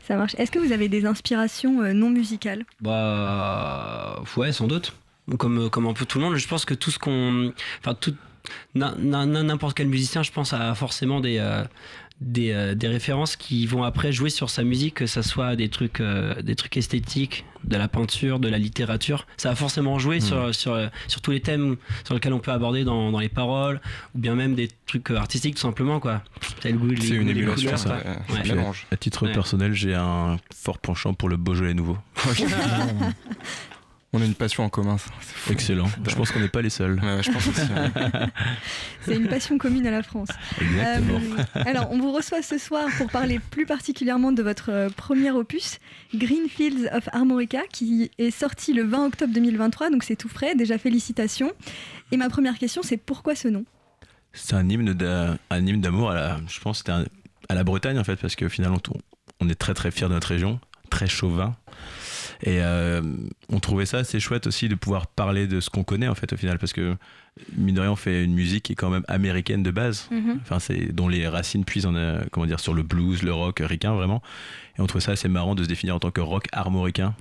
Ça marche. Est-ce que vous avez des inspirations euh, non musicales? Bah ouais, sans doute. Comme, comme un peu tout le monde, je pense que tout ce qu'on. Enfin, tout. N'importe quel musicien, je pense, a forcément des, euh, des, euh, des références qui vont après jouer sur sa musique, que ça soit des trucs, euh, des trucs esthétiques, de la peinture, de la littérature. Ça va forcément jouer sur, sur, sur tous les thèmes sur lesquels on peut aborder dans, dans les paroles, ou bien même des trucs artistiques, tout simplement. quoi. C'est une émulation, couleurs, ça. ouais, un mélange. À titre Ouais. personnel, j'ai un fort penchant pour le Beaujolais nouveau. On a une passion en commun. ça. Excellent. Je pense qu'on n'est pas les seuls. Ouais, ouais, je pense aussi. ouais. C'est une passion commune à la France. Exactement. Euh, alors, on vous reçoit ce soir pour parler plus particulièrement de votre euh, premier opus, Greenfields of Armorica, qui est sorti le 20 octobre 2023, donc c'est tout frais. Déjà, félicitations. Et ma première question, c'est pourquoi ce nom? C'est un hymne d'a- un hymne d'amour à la, je pense, que c'était un- à la Bretagne en fait, parce qu'au final, on, on est très très fiers de notre région, très chauvin. Et euh, on trouvait ça assez chouette aussi de pouvoir parler de ce qu'on connaît en fait au final, parce que mine de rien, on fait une musique qui est quand même américaine de base. Enfin, c'est dont les racines puisent en, euh, comment dire, sur le blues, le rock ricain vraiment. Et on trouve ça assez marrant de se définir en tant que rock armoricain.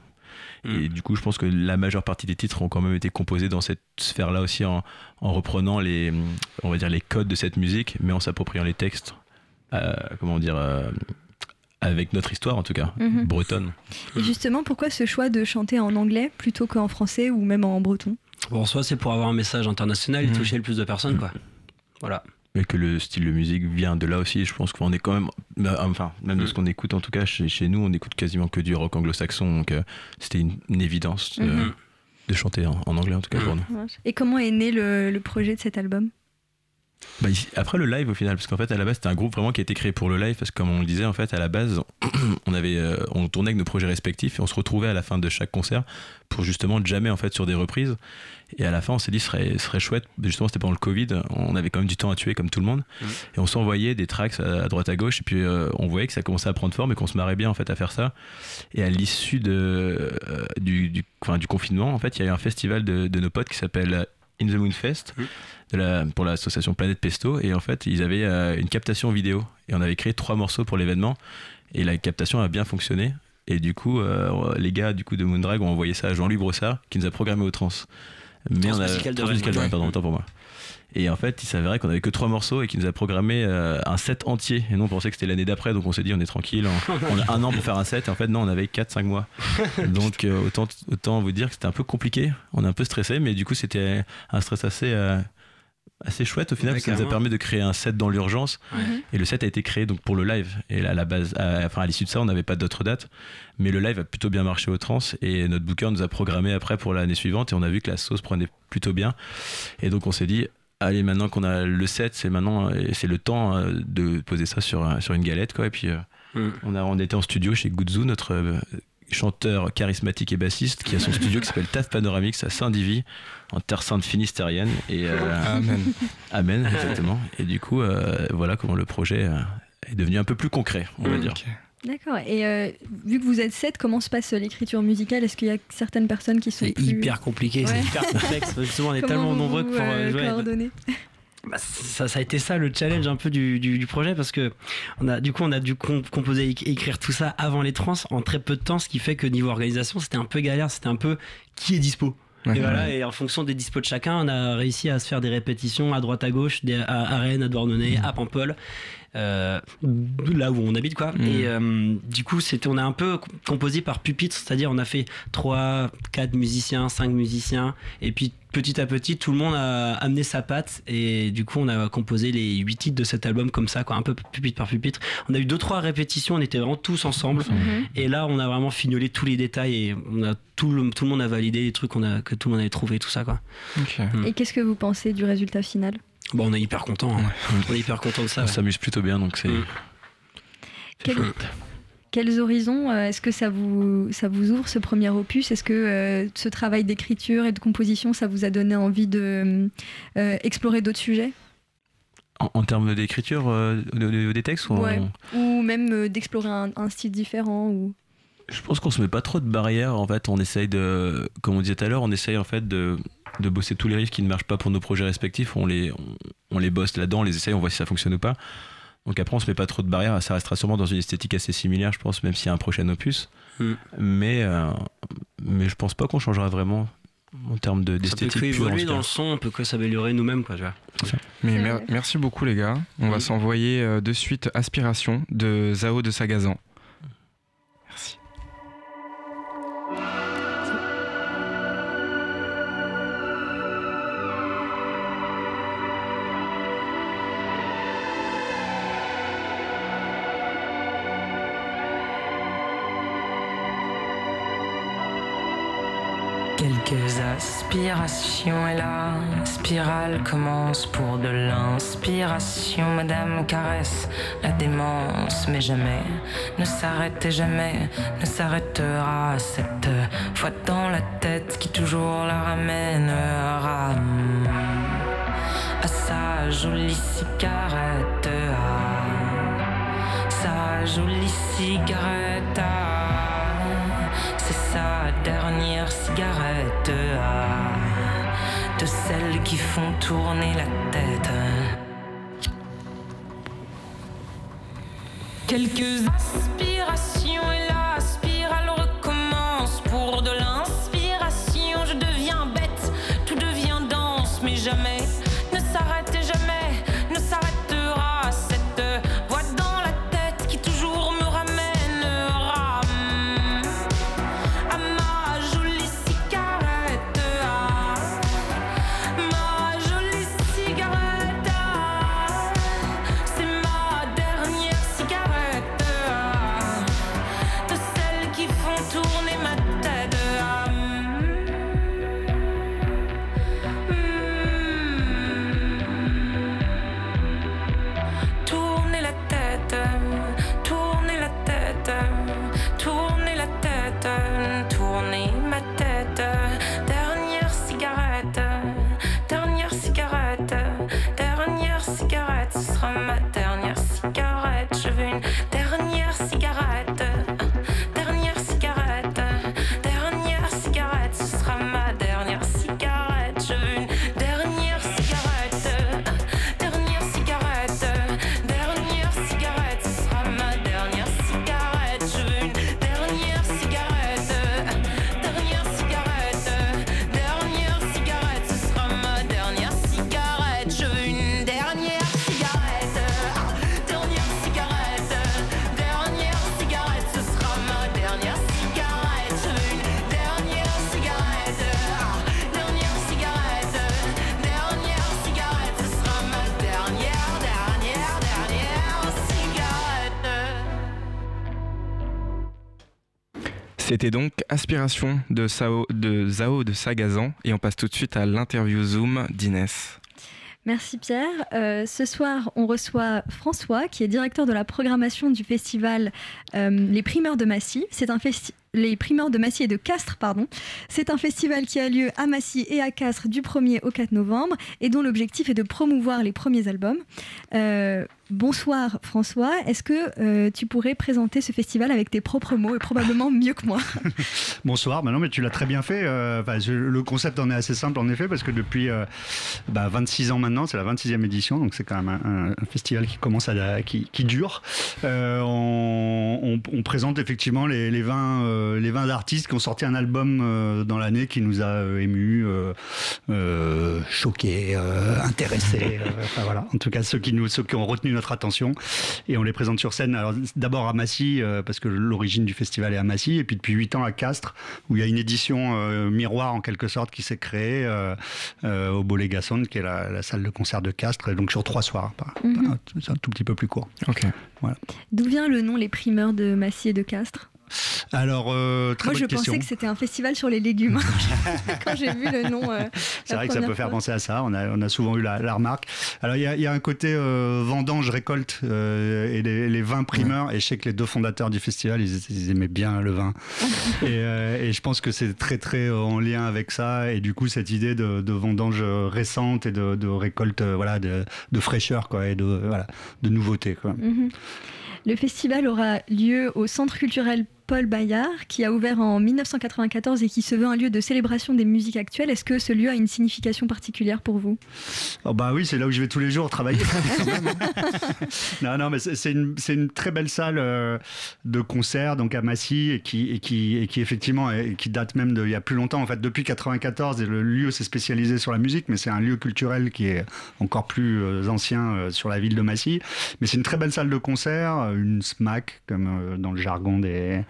Et du coup, je pense que la majeure partie des titres ont quand même été composés dans cette sphère-là aussi, en, en reprenant les, on va dire, les codes de cette musique, mais en s'appropriant les textes, euh, comment dire, euh, avec notre histoire en tout cas, Mhm. bretonne. Et justement, pourquoi ce choix de chanter en anglais plutôt qu'en français ou même en breton? Bon, soit c'est pour avoir un message international et Mhm. toucher le plus de personnes, quoi. Voilà. Et que le style de musique vient de là aussi. Je pense qu'on est quand même, bah, enfin, même de ce qu'on écoute en tout cas chez, chez nous, on écoute quasiment que du rock anglo-saxon. Donc euh, c'était une, une évidence de, Mhm. de chanter en, en anglais en tout cas pour nous. Et comment est né le, le projet de cet album? Bah, après le live au final, parce qu'en fait à la base c'était un groupe vraiment qui a été créé pour le live, parce que comme on le disait en fait à la base, on avait, euh, on tournait avec nos projets respectifs et on se retrouvait à la fin de chaque concert pour justement jammer en fait sur des reprises. Et à la fin on s'est dit ce serait, ce serait chouette, justement c'était pendant le Covid, on avait quand même du temps à tuer comme tout le monde, Mhm. et on s'envoyait des tracks à, à droite à gauche, et puis euh, on voyait que ça commençait à prendre forme et qu'on se marrait bien en fait à faire ça. Et à l'issue de, euh, du, du, enfin, du confinement, en fait il y a eu un festival de, de nos potes qui s'appelle In the Moon Fest Mhm. De la, pour l'association Planète Pesto. Et en fait ils avaient euh, une captation vidéo. Et on avait créé trois morceaux pour l'événement. Et la captation a bien fonctionné. Et du coup euh, les gars du coup de Moondrag ont envoyé ça à Jean-Louis Brossard qui nous a programmé au trans. Mais on a Transmusical de Transmusical de Rennes, Rennes, pardon autant pour moi. Et en fait il s'avérait qu'on avait que trois morceaux et qu'il nous a programmé euh, un set entier. Et nous on pensait que c'était l'année d'après. Donc on s'est dit on est tranquille. On, on a un an pour faire un set. Et en fait non on avait 4-5 mois. Donc euh, autant, autant vous dire que c'était un peu compliqué. On est un peu stressé mais du coup c'était un stress assez euh, assez chouette au final Ouais, parce que ça nous a permis de créer un set dans l'urgence. Ouais. et le set a été créé donc pour le live. Et là, à la base à, enfin à l'issue de ça on n'avait pas d'autres dates. Mais le live a plutôt bien marché au trans. Et notre booker nous a programmé après pour l'année suivante. Et on a vu que la sauce prenait plutôt bien. Et donc on s'est dit allez maintenant qu'on a le set c'est maintenant euh, c'est le temps euh, de poser ça sur sur une galette quoi. Et puis euh, Mm. on a on était en studio chez Guzzu notre euh, chanteur charismatique et bassiste qui a son studio qui s'appelle Taf Panoramix à Saint-Divy en terre sainte finistérienne et euh, Amen. Amen exactement et du coup euh, voilà comment le projet euh, est devenu un peu plus concret on va dire. D'accord. Et euh, vu que vous êtes sept, comment se passe l'écriture musicale? Est-ce qu'il y a certaines personnes qui sont C'est plus... hyper compliqué, c'est hyper complexe. Justement, on est Comment tellement vous nombreux vous, pour jouer. Bah, ça, ça a été ça le challenge un peu du, du, du projet parce que on a, du coup on a dû com- composer et écrire tout ça avant les trans en très peu de temps, ce qui fait que niveau organisation c'était un peu galère, c'était un peu qui est dispo. Ouais. Et voilà, et en fonction des dispos de chacun, on a réussi à se faire des répétitions à droite à gauche, des- à, Rennes, à Douarnenez, à Paimpol, euh, là où on habite quoi. Mhm. Et euh, du coup, c'était, on a un peu composé par pupitre, c'est-à-dire on a fait 3, 4 musiciens, 5 musiciens, et puis petit à petit, tout le monde a amené sa patte, et du coup, on a composé les 8 titres de cet album comme ça, quoi, un peu pupitre par pupitre. On a eu 2-3 répétitions, on était vraiment tous ensemble. Mhm. Et là, on a vraiment fignolé tous les détails et on a tout le, tout le monde a validé les trucs qu'on a, que tout le monde avait trouvé, tout ça quoi. Ok. Et qu'est-ce que vous pensez du résultat final? Bon, on est hyper content. hein. On est hyper content de ça. on ouais. s'amuse plutôt bien donc c'est Mm. Quel- quels horizons est-ce que ça vous, ça vous ouvre ce premier opus? Est-ce que ce travail d'écriture et de composition, ça vous a donné envie de explorer d'autres sujets? En, termes d'écriture des textes ou, ou même d'explorer un, style différent ou... Je pense qu'on se met pas trop de barrières. En fait, on essaye de, comme on disait tout à l'heure, on essaye en fait de, de bosser tous les riffs qui ne marchent pas pour nos projets respectifs. On les, on, les bosse là-dedans, on les essaye, on voit si ça fonctionne ou pas. Donc après, on se met pas trop de barrières. Ça restera sûrement dans une esthétique assez similaire, je pense, même s'il y a un prochain opus. Hmm. Mais, euh, mais je pense pas qu'on changera vraiment en termes d'esthétique. De, ça peut évoluer dans le son, on peut que s'améliorer nous-mêmes, quoi. Mais merci beaucoup, les gars. On va s'envoyer euh, de suite Aspiration de Zao de Sagazan. Quelques aspirations et la spirale commence pour de l'inspiration. Madame caresse la démence, mais jamais ne s'arrête et jamais ne s'arrêtera. Cette fois dans la tête qui toujours la ramènera à sa jolie cigarette, à sa jolie cigarette. Cigarette de celles qui font tourner la tête. Quelques aspirations C'était donc Aspiration de, Sao, de Zao de Sagazan et on passe tout de suite à l'interview Zoom d'Inès. Merci Pierre. Euh, ce soir, on reçoit François, qui est directeur de la programmation du festival euh, Les Primeurs de Massy. Les primeurs de Massy et de Castres, pardon. C'est un festival qui a lieu à Massy et à Castres du 1er au 4 novembre et dont l'objectif est de promouvoir les premiers albums. Euh, bonsoir François, est-ce que euh, tu pourrais présenter ce festival avec tes propres mots et probablement mieux que moi Bonsoir, bah non, mais tu l'as très bien fait. Euh, le concept en est assez simple en effet parce que depuis 26 bah, ans maintenant, c'est la 26e édition, donc c'est quand même un, festival qui commence à qui, dure. On, présente effectivement les, les 20 euh, les 20 artistes qui ont sorti un album euh, dans l'année qui nous a euh, émus, choqués, intéressés. voilà. En tout cas, ceux qui, nous, ceux qui ont retenu notre attention. Et on les présente sur scène. Alors, d'abord à Massy, parce que l'origine du festival est à Massy. Et puis depuis 8 ans à Castres, où il y a une édition miroir en quelque sorte qui s'est créée au Bolégason, qui est la, salle de concert de Castres. Et donc sur trois soirs. Mhm. C'est un tout petit peu plus court. Voilà. D'où vient le nom Les Primeurs de Massy et de Castres? Alors, euh, très Moi, bonne je question. pensais que c'était un festival sur les légumes quand j'ai vu le nom. euh, C'est vrai que ça peut faire penser à ça. On a, on a souvent eu la, la remarque. Alors, il y a, il y a un côté euh, vendange, récolte et les, les vins primeurs. Et je sais que les deux fondateurs du festival, ils, ils aimaient bien le vin. et, et je pense que c'est très, très en lien avec ça. Et du coup, cette idée de, de vendange récente et de, de récolte, voilà, de, de fraîcheur, quoi, et de, voilà, de nouveauté, quoi. Mhm. Le festival aura lieu au Centre culturel Paul Bayard, qui a ouvert en 1994 et qui se veut un lieu de célébration des musiques actuelles. Est-ce que ce lieu a une signification particulière pour vous? Oh bah oui, c'est là où je vais tous les jours travailler. non, non, mais c'est une, une très belle salle euh, de concert donc à Massy et qui, et qui, et qui effectivement est- qui date même d'il y a plus longtemps. En fait, depuis 94, et le lieu s'est spécialisé sur la musique, mais c'est un lieu culturel qui est encore plus euh, ancien euh, sur la ville de Massy. Mais c'est une très belle salle de concert, une SMAC comme dans le jargon des,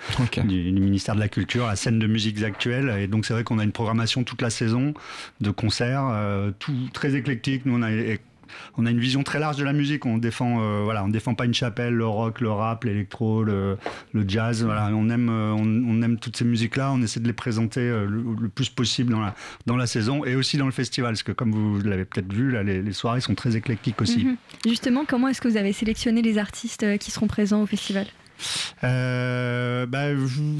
Du, du ministère de la Culture, la scène de musiques actuelles. Et donc c'est vrai qu'on a une programmation toute la saison de concerts, euh, tout très éclectique. Nous on a on a une vision très large de la musique. On défend, euh, voilà, on défend pas une chapelle, le rock, le rap, l'électro, le, le jazz. Voilà, on aime, euh, on, on aime toutes ces musiques-là. On essaie de les présenter euh, le, le plus possible dans la, dans la saison et aussi dans le festival, parce que comme vous l'avez peut-être vu, là, les, les soirées sont très éclectiques aussi. Mhm. Justement, comment est-ce que vous avez sélectionné les artistes qui seront présents au festival? Euh, bah,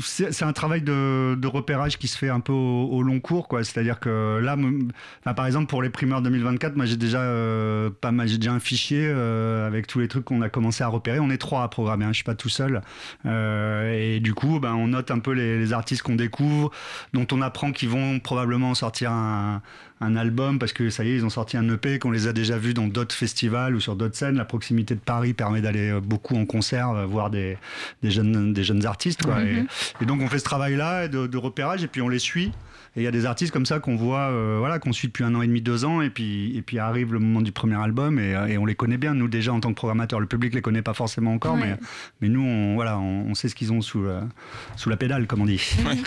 c'est un travail de, repérage qui se fait un peu au, long cours, quoi. C'est-à-dire que là, par exemple, pour les primeurs 2024, moi j'ai déjà euh, pas j'ai déjà un fichier euh, avec tous les trucs qu'on a commencé à repérer. On est trois à programmer, hein, je suis pas tout seul. Euh, et du coup, ben, on note un peu les, artistes qu'on découvre, dont on apprend qu'ils vont probablement sortir un album parce que ça y est, ils ont sorti un EP, qu'on les a déjà vus dans d'autres festivals ou sur d'autres scènes. La proximité de Paris permet d'aller euh, beaucoup en concert, euh, voir des, des, jeunes, des jeunes artistes. Quoi. Mhm. et, et donc on fait ce travail-là de, de repérage et puis on les suit. Et il y a des artistes comme ça qu'on voit, euh, voilà, qu'on suit depuis un an et demi, deux ans, et puis, et puis arrive le moment du premier album, et, euh, et on les connaît bien. Nous déjà en tant que programmateur, le public les connaît pas forcément encore, Ouais. mais, mais nous, on, voilà, on, on sait ce qu'ils ont sous, la- sous la pédale, comme on dit.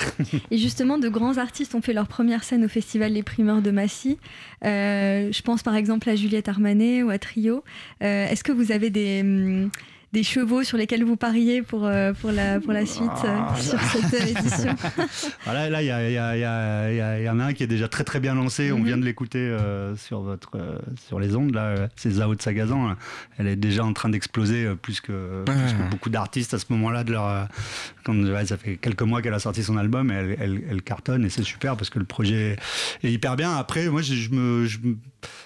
Et justement, de grands artistes ont fait leur première scène au festival Les Primeurs de Massy. Euh, je pense par exemple à Juliette Armanet ou à Trio. Euh, Est-ce que vous avez des, hum, des chevaux sur lesquels vous pariez pour, euh, pour, la, pour la suite euh, Ah, sur cette édition Voilà, là, il y, a- il y, a- il y, a- il y en a un qui est déjà très très bien lancé. On Mhm. vient de l'écouter euh, sur votre euh, sur les ondes. Là, c'est Zao de Sagazan. là. Elle est déjà en train d'exploser euh, plus que, plus que beaucoup d'artistes à ce moment-là. De leur, euh, quand, ouais, ça fait quelques mois qu'elle a sorti son album et elle, elle- elle cartonne et c'est super parce que le projet est hyper bien. Après, moi, je, je me, je me-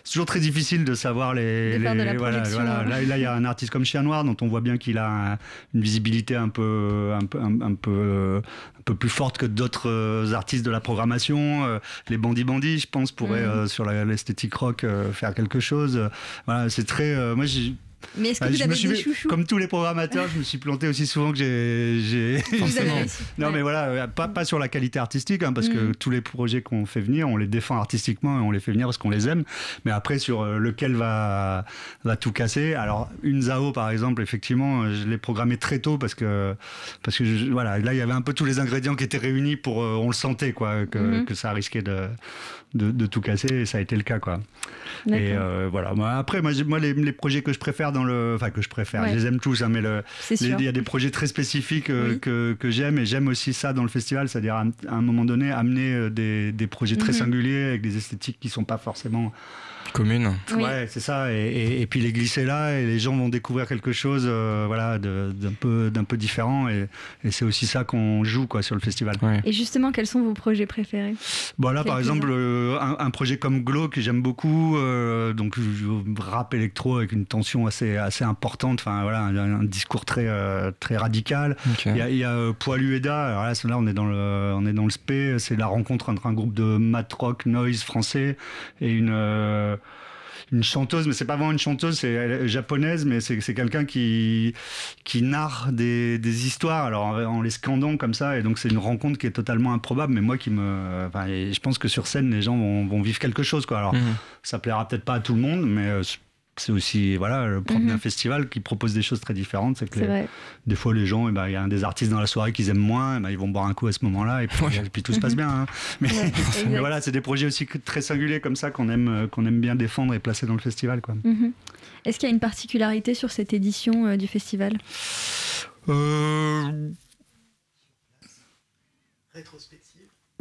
c'est toujours très difficile de savoir les. De de les- la voilà, voilà. hein. Là, il y a un artiste comme Chien Noir dont on voit bien qu'il a un- une visibilité un peu, un peu, un, un peu, un peu plus forte que d'autres euh, artistes de la programmation. Euh, les Bandits Bandits, je pense, pourraient euh, sur l'esthétique rock euh, faire quelque chose. Euh, Voilà, c'est très. euh, moi, j'ai- Mais est-ce que vous je avez suis- des chouchous comme tous les programmateurs, je me suis planté aussi souvent que j'ai. non, mais voilà, euh, pas, pas sur la qualité artistique, hein, parce que Mhm. tous les projets qu'on fait venir, on les défend artistiquement et on les fait venir parce qu'on les aime. Mais après, sur euh, lequel va, va tout casser? Alors, une Zao, par exemple, effectivement, euh, je l'ai programmé très tôt parce que, parce que je- voilà, là, il y avait un peu tous les ingrédients qui étaient réunis pour. on le sentait, quoi, que, Mhm. que ça risquait de, de, de tout casser et ça a été le cas, quoi. Et euh, voilà. Moi, après, moi, moi les, les projets que je préfère dans le. Enfin, que je préfère, Ouais. je les aime tous, hein, mais. Il y a des projets très spécifiques euh, Oui. que, que j'aime et j'aime aussi ça dans le festival, c'est-à-dire à, à un moment donné amener euh, des, des projets très Mhm. singuliers avec des esthétiques qui sont pas forcément. Commune. Oui. Ouais, c'est ça. Et, et- et puis les glisser là et les gens vont découvrir quelque chose, euh, voilà, de- d'un peu d'un peu différent et, et c'est aussi ça qu'on joue quoi sur le festival. Ouais. Et justement, quels sont vos projets préférés? Bon là par exemple euh, un, un projet comme Glow que j'aime beaucoup, euh, donc rap électro avec une tension assez assez importante, enfin voilà un, un discours très euh, très radical. Il y a, il y a euh, Poilu Eda, alors là, là on est dans le on est dans le spé, c'est la rencontre entre un groupe de mat rock noise français et une euh, une chanteuse, mais c'est pas vraiment une chanteuse, c'est japonaise, mais c'est quelqu'un qui qui narre des, des histoires, alors en, en les scandant comme ça, et donc c'est une rencontre qui est totalement improbable, mais moi qui me, enfin, et je pense que sur scène les gens vont, vont vivre quelque chose quoi. Alors Mhm. ça plaira peut-être pas à tout le monde, mais euh, c'est aussi voilà le propre Mhm. d'un festival qui propose des choses très différentes, c'est que les- des fois les gens, eh ben, il y a un des artistes dans la soirée qu'ils aiment moins, eh ben, ils vont boire un coup à ce moment-là et puis, et puis tout se passe bien. hein. Mais, Ouais, mais exact. voilà, c'est des projets aussi très singuliers comme ça qu'on aime, euh, qu'on aime bien défendre et placer dans le festival. Quoi. Mhm. Est-ce qu'il y a une particularité sur cette édition euh, du festival? Euh,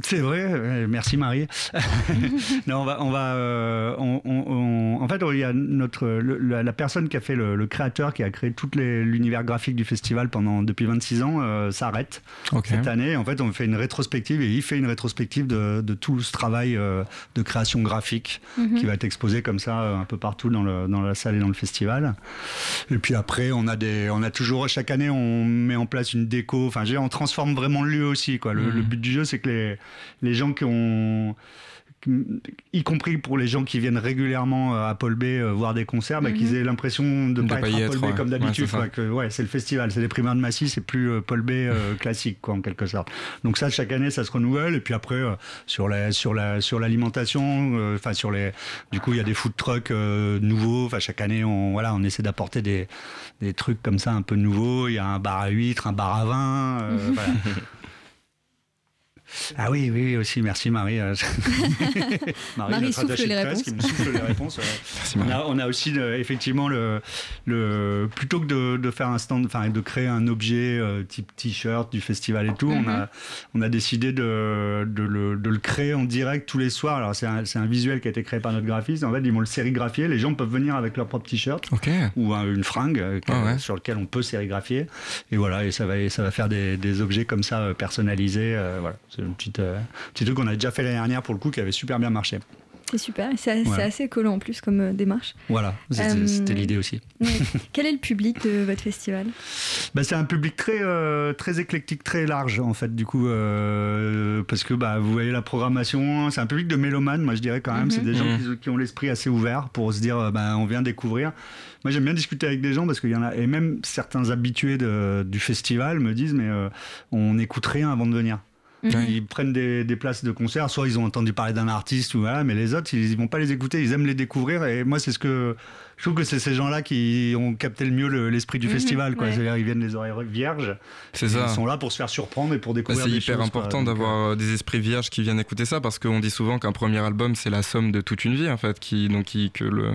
C'est vrai, euh, merci Marie. non, on va, on va, euh, on- on- on- en fait, il y a notre, le- la, la personne qui a fait le, le créateur, qui a créé tout l'univers graphique du festival pendant depuis 26 ans, euh, s'arrête Ok. cette année. En fait, on fait une rétrospective et il fait une rétrospective de, de tout ce travail euh, de création graphique Mhm. qui va être exposé comme ça euh, un peu partout dans, le, dans la salle et dans le festival. Et puis après, on a des, on a toujours chaque année, on met en place une déco. Enfin, on transforme vraiment le lieu aussi. Quoi. Le, Mhm. le but du jeu, c'est que les, les gens qui ont y compris pour les gens qui viennent régulièrement euh, à Paul B euh, voir des concerts, bah, Mhm. qu'ils aient l'impression de De pas pas être à Paul B ouais. comme d'habitude. Ouais, c'est ouais, le festival, c'est les primeurs de Massy, c'est plus euh, Paul B euh, classique, quoi, en quelque sorte. Donc ça, chaque année, ça se renouvelle. Et puis après, euh, sur la, sur la, sur l'alimentation, euh, enfin sur les, du coup, il y a des food trucks nouveaux. Enfin, chaque année, on, voilà, on essaie d'apporter des, des trucs comme ça un peu nouveaux. Il y a un bar à huîtres, un bar à vin. voilà. Ah oui, oui, oui, aussi, merci Marie. euh, Marie notre souffle les de presse réponses. qui me souffle les réponses. Merci, On Marie. a, on a aussi euh, effectivement le, le plutôt que de, de faire un stand, enfin de créer un objet euh, type t-shirt du festival et tout, on a on a décidé de, de, le, de le créer en direct tous les soirs. Alors c'est un, un visuel qui a été créé par notre graphiste. En fait, ils vont le sérigraphier. Les gens peuvent venir avec leur propre t-shirt ou un- une fringue Ah ouais. sur lequel on peut sérigraphier. Et voilà, et ça va, et ça va faire des, des objets comme ça personnalisés. euh, voilà, c'est une petite, euh, petit truc qu'on a déjà fait l'année dernière pour le coup qui avait super bien marché. C'est super, c'est assez collant en plus comme euh, démarche. Voilà, c'était Euh, l'idée aussi. Ouais. Quel est le public de votre festival? Bah, c'est un public très, euh, très éclectique, très large en fait, du coup, euh, parce que bah, vous voyez la programmation, c'est un public de mélomanes, moi je dirais quand même, Mhm. c'est des gens Mhm. qui, qui ont l'esprit assez ouvert pour se dire, euh, bah, on vient découvrir. Moi j'aime bien discuter avec des gens parce qu'il y en a, et même certains habitués de- du festival me disent, mais euh, on n'écoute rien avant de venir. Mhm. Ils prennent des, des places de concert, soit ils ont entendu parler d'un artiste, ou voilà, mais les autres, ils, ils vont pas les écouter, ils aiment les découvrir. Et moi, c'est ce que je trouve que c'est ces gens-là qui ont capté le mieux le- l'esprit du Mhm, festival. Quoi. ouais. C'est-à-dire, ils viennent les oreilles vierges. C'est ça. Ils sont là pour se faire surprendre et pour Bah, découvrir c'est des hyper choses, important Donc, euh, d'avoir euh, des esprits vierges qui viennent écouter ça parce qu'on dit souvent qu'un premier album c'est la somme de toute une vie en fait qui donc qui- que le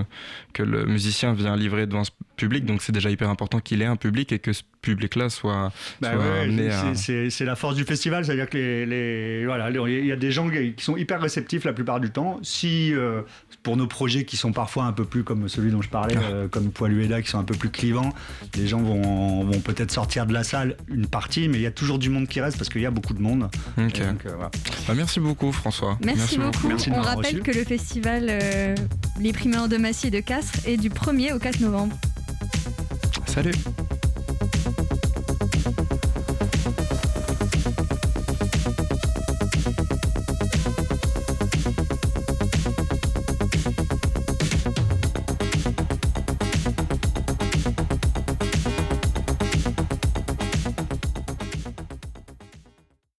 que le musicien vient livrer devant ce public donc c'est déjà hyper important qu'il ait un public et que ce public là soit, Bah soit ouais, amené c'est- à c'est c'est la force du festival, c'est-à-dire que les, les- voilà, les- il y a des gens qui sont hyper réceptifs la plupart du temps. Si euh, pour nos projets qui sont parfois un peu plus comme celui dont je parlais, euh, comme Poilueda, qui sont un peu plus clivants, les gens vont, vont peut-être sortir de la salle une partie, mais il y a toujours du monde qui reste parce qu'il y a beaucoup de monde. Donc, euh, voilà. Bah, merci beaucoup François Merci, beaucoup. Merci On rappelle reçu. que le festival euh, Les Primeurs de Massy et de Castres est du 1er au 4 novembre. salut